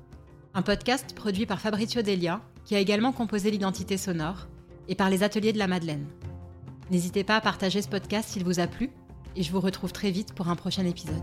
Un podcast produit par Fabrizio Delia, qui a également composé l'identité sonore, et par les ateliers de la Madeleine. N'hésitez pas à partager ce podcast s'il vous a plu, et je vous retrouve très vite pour un prochain épisode.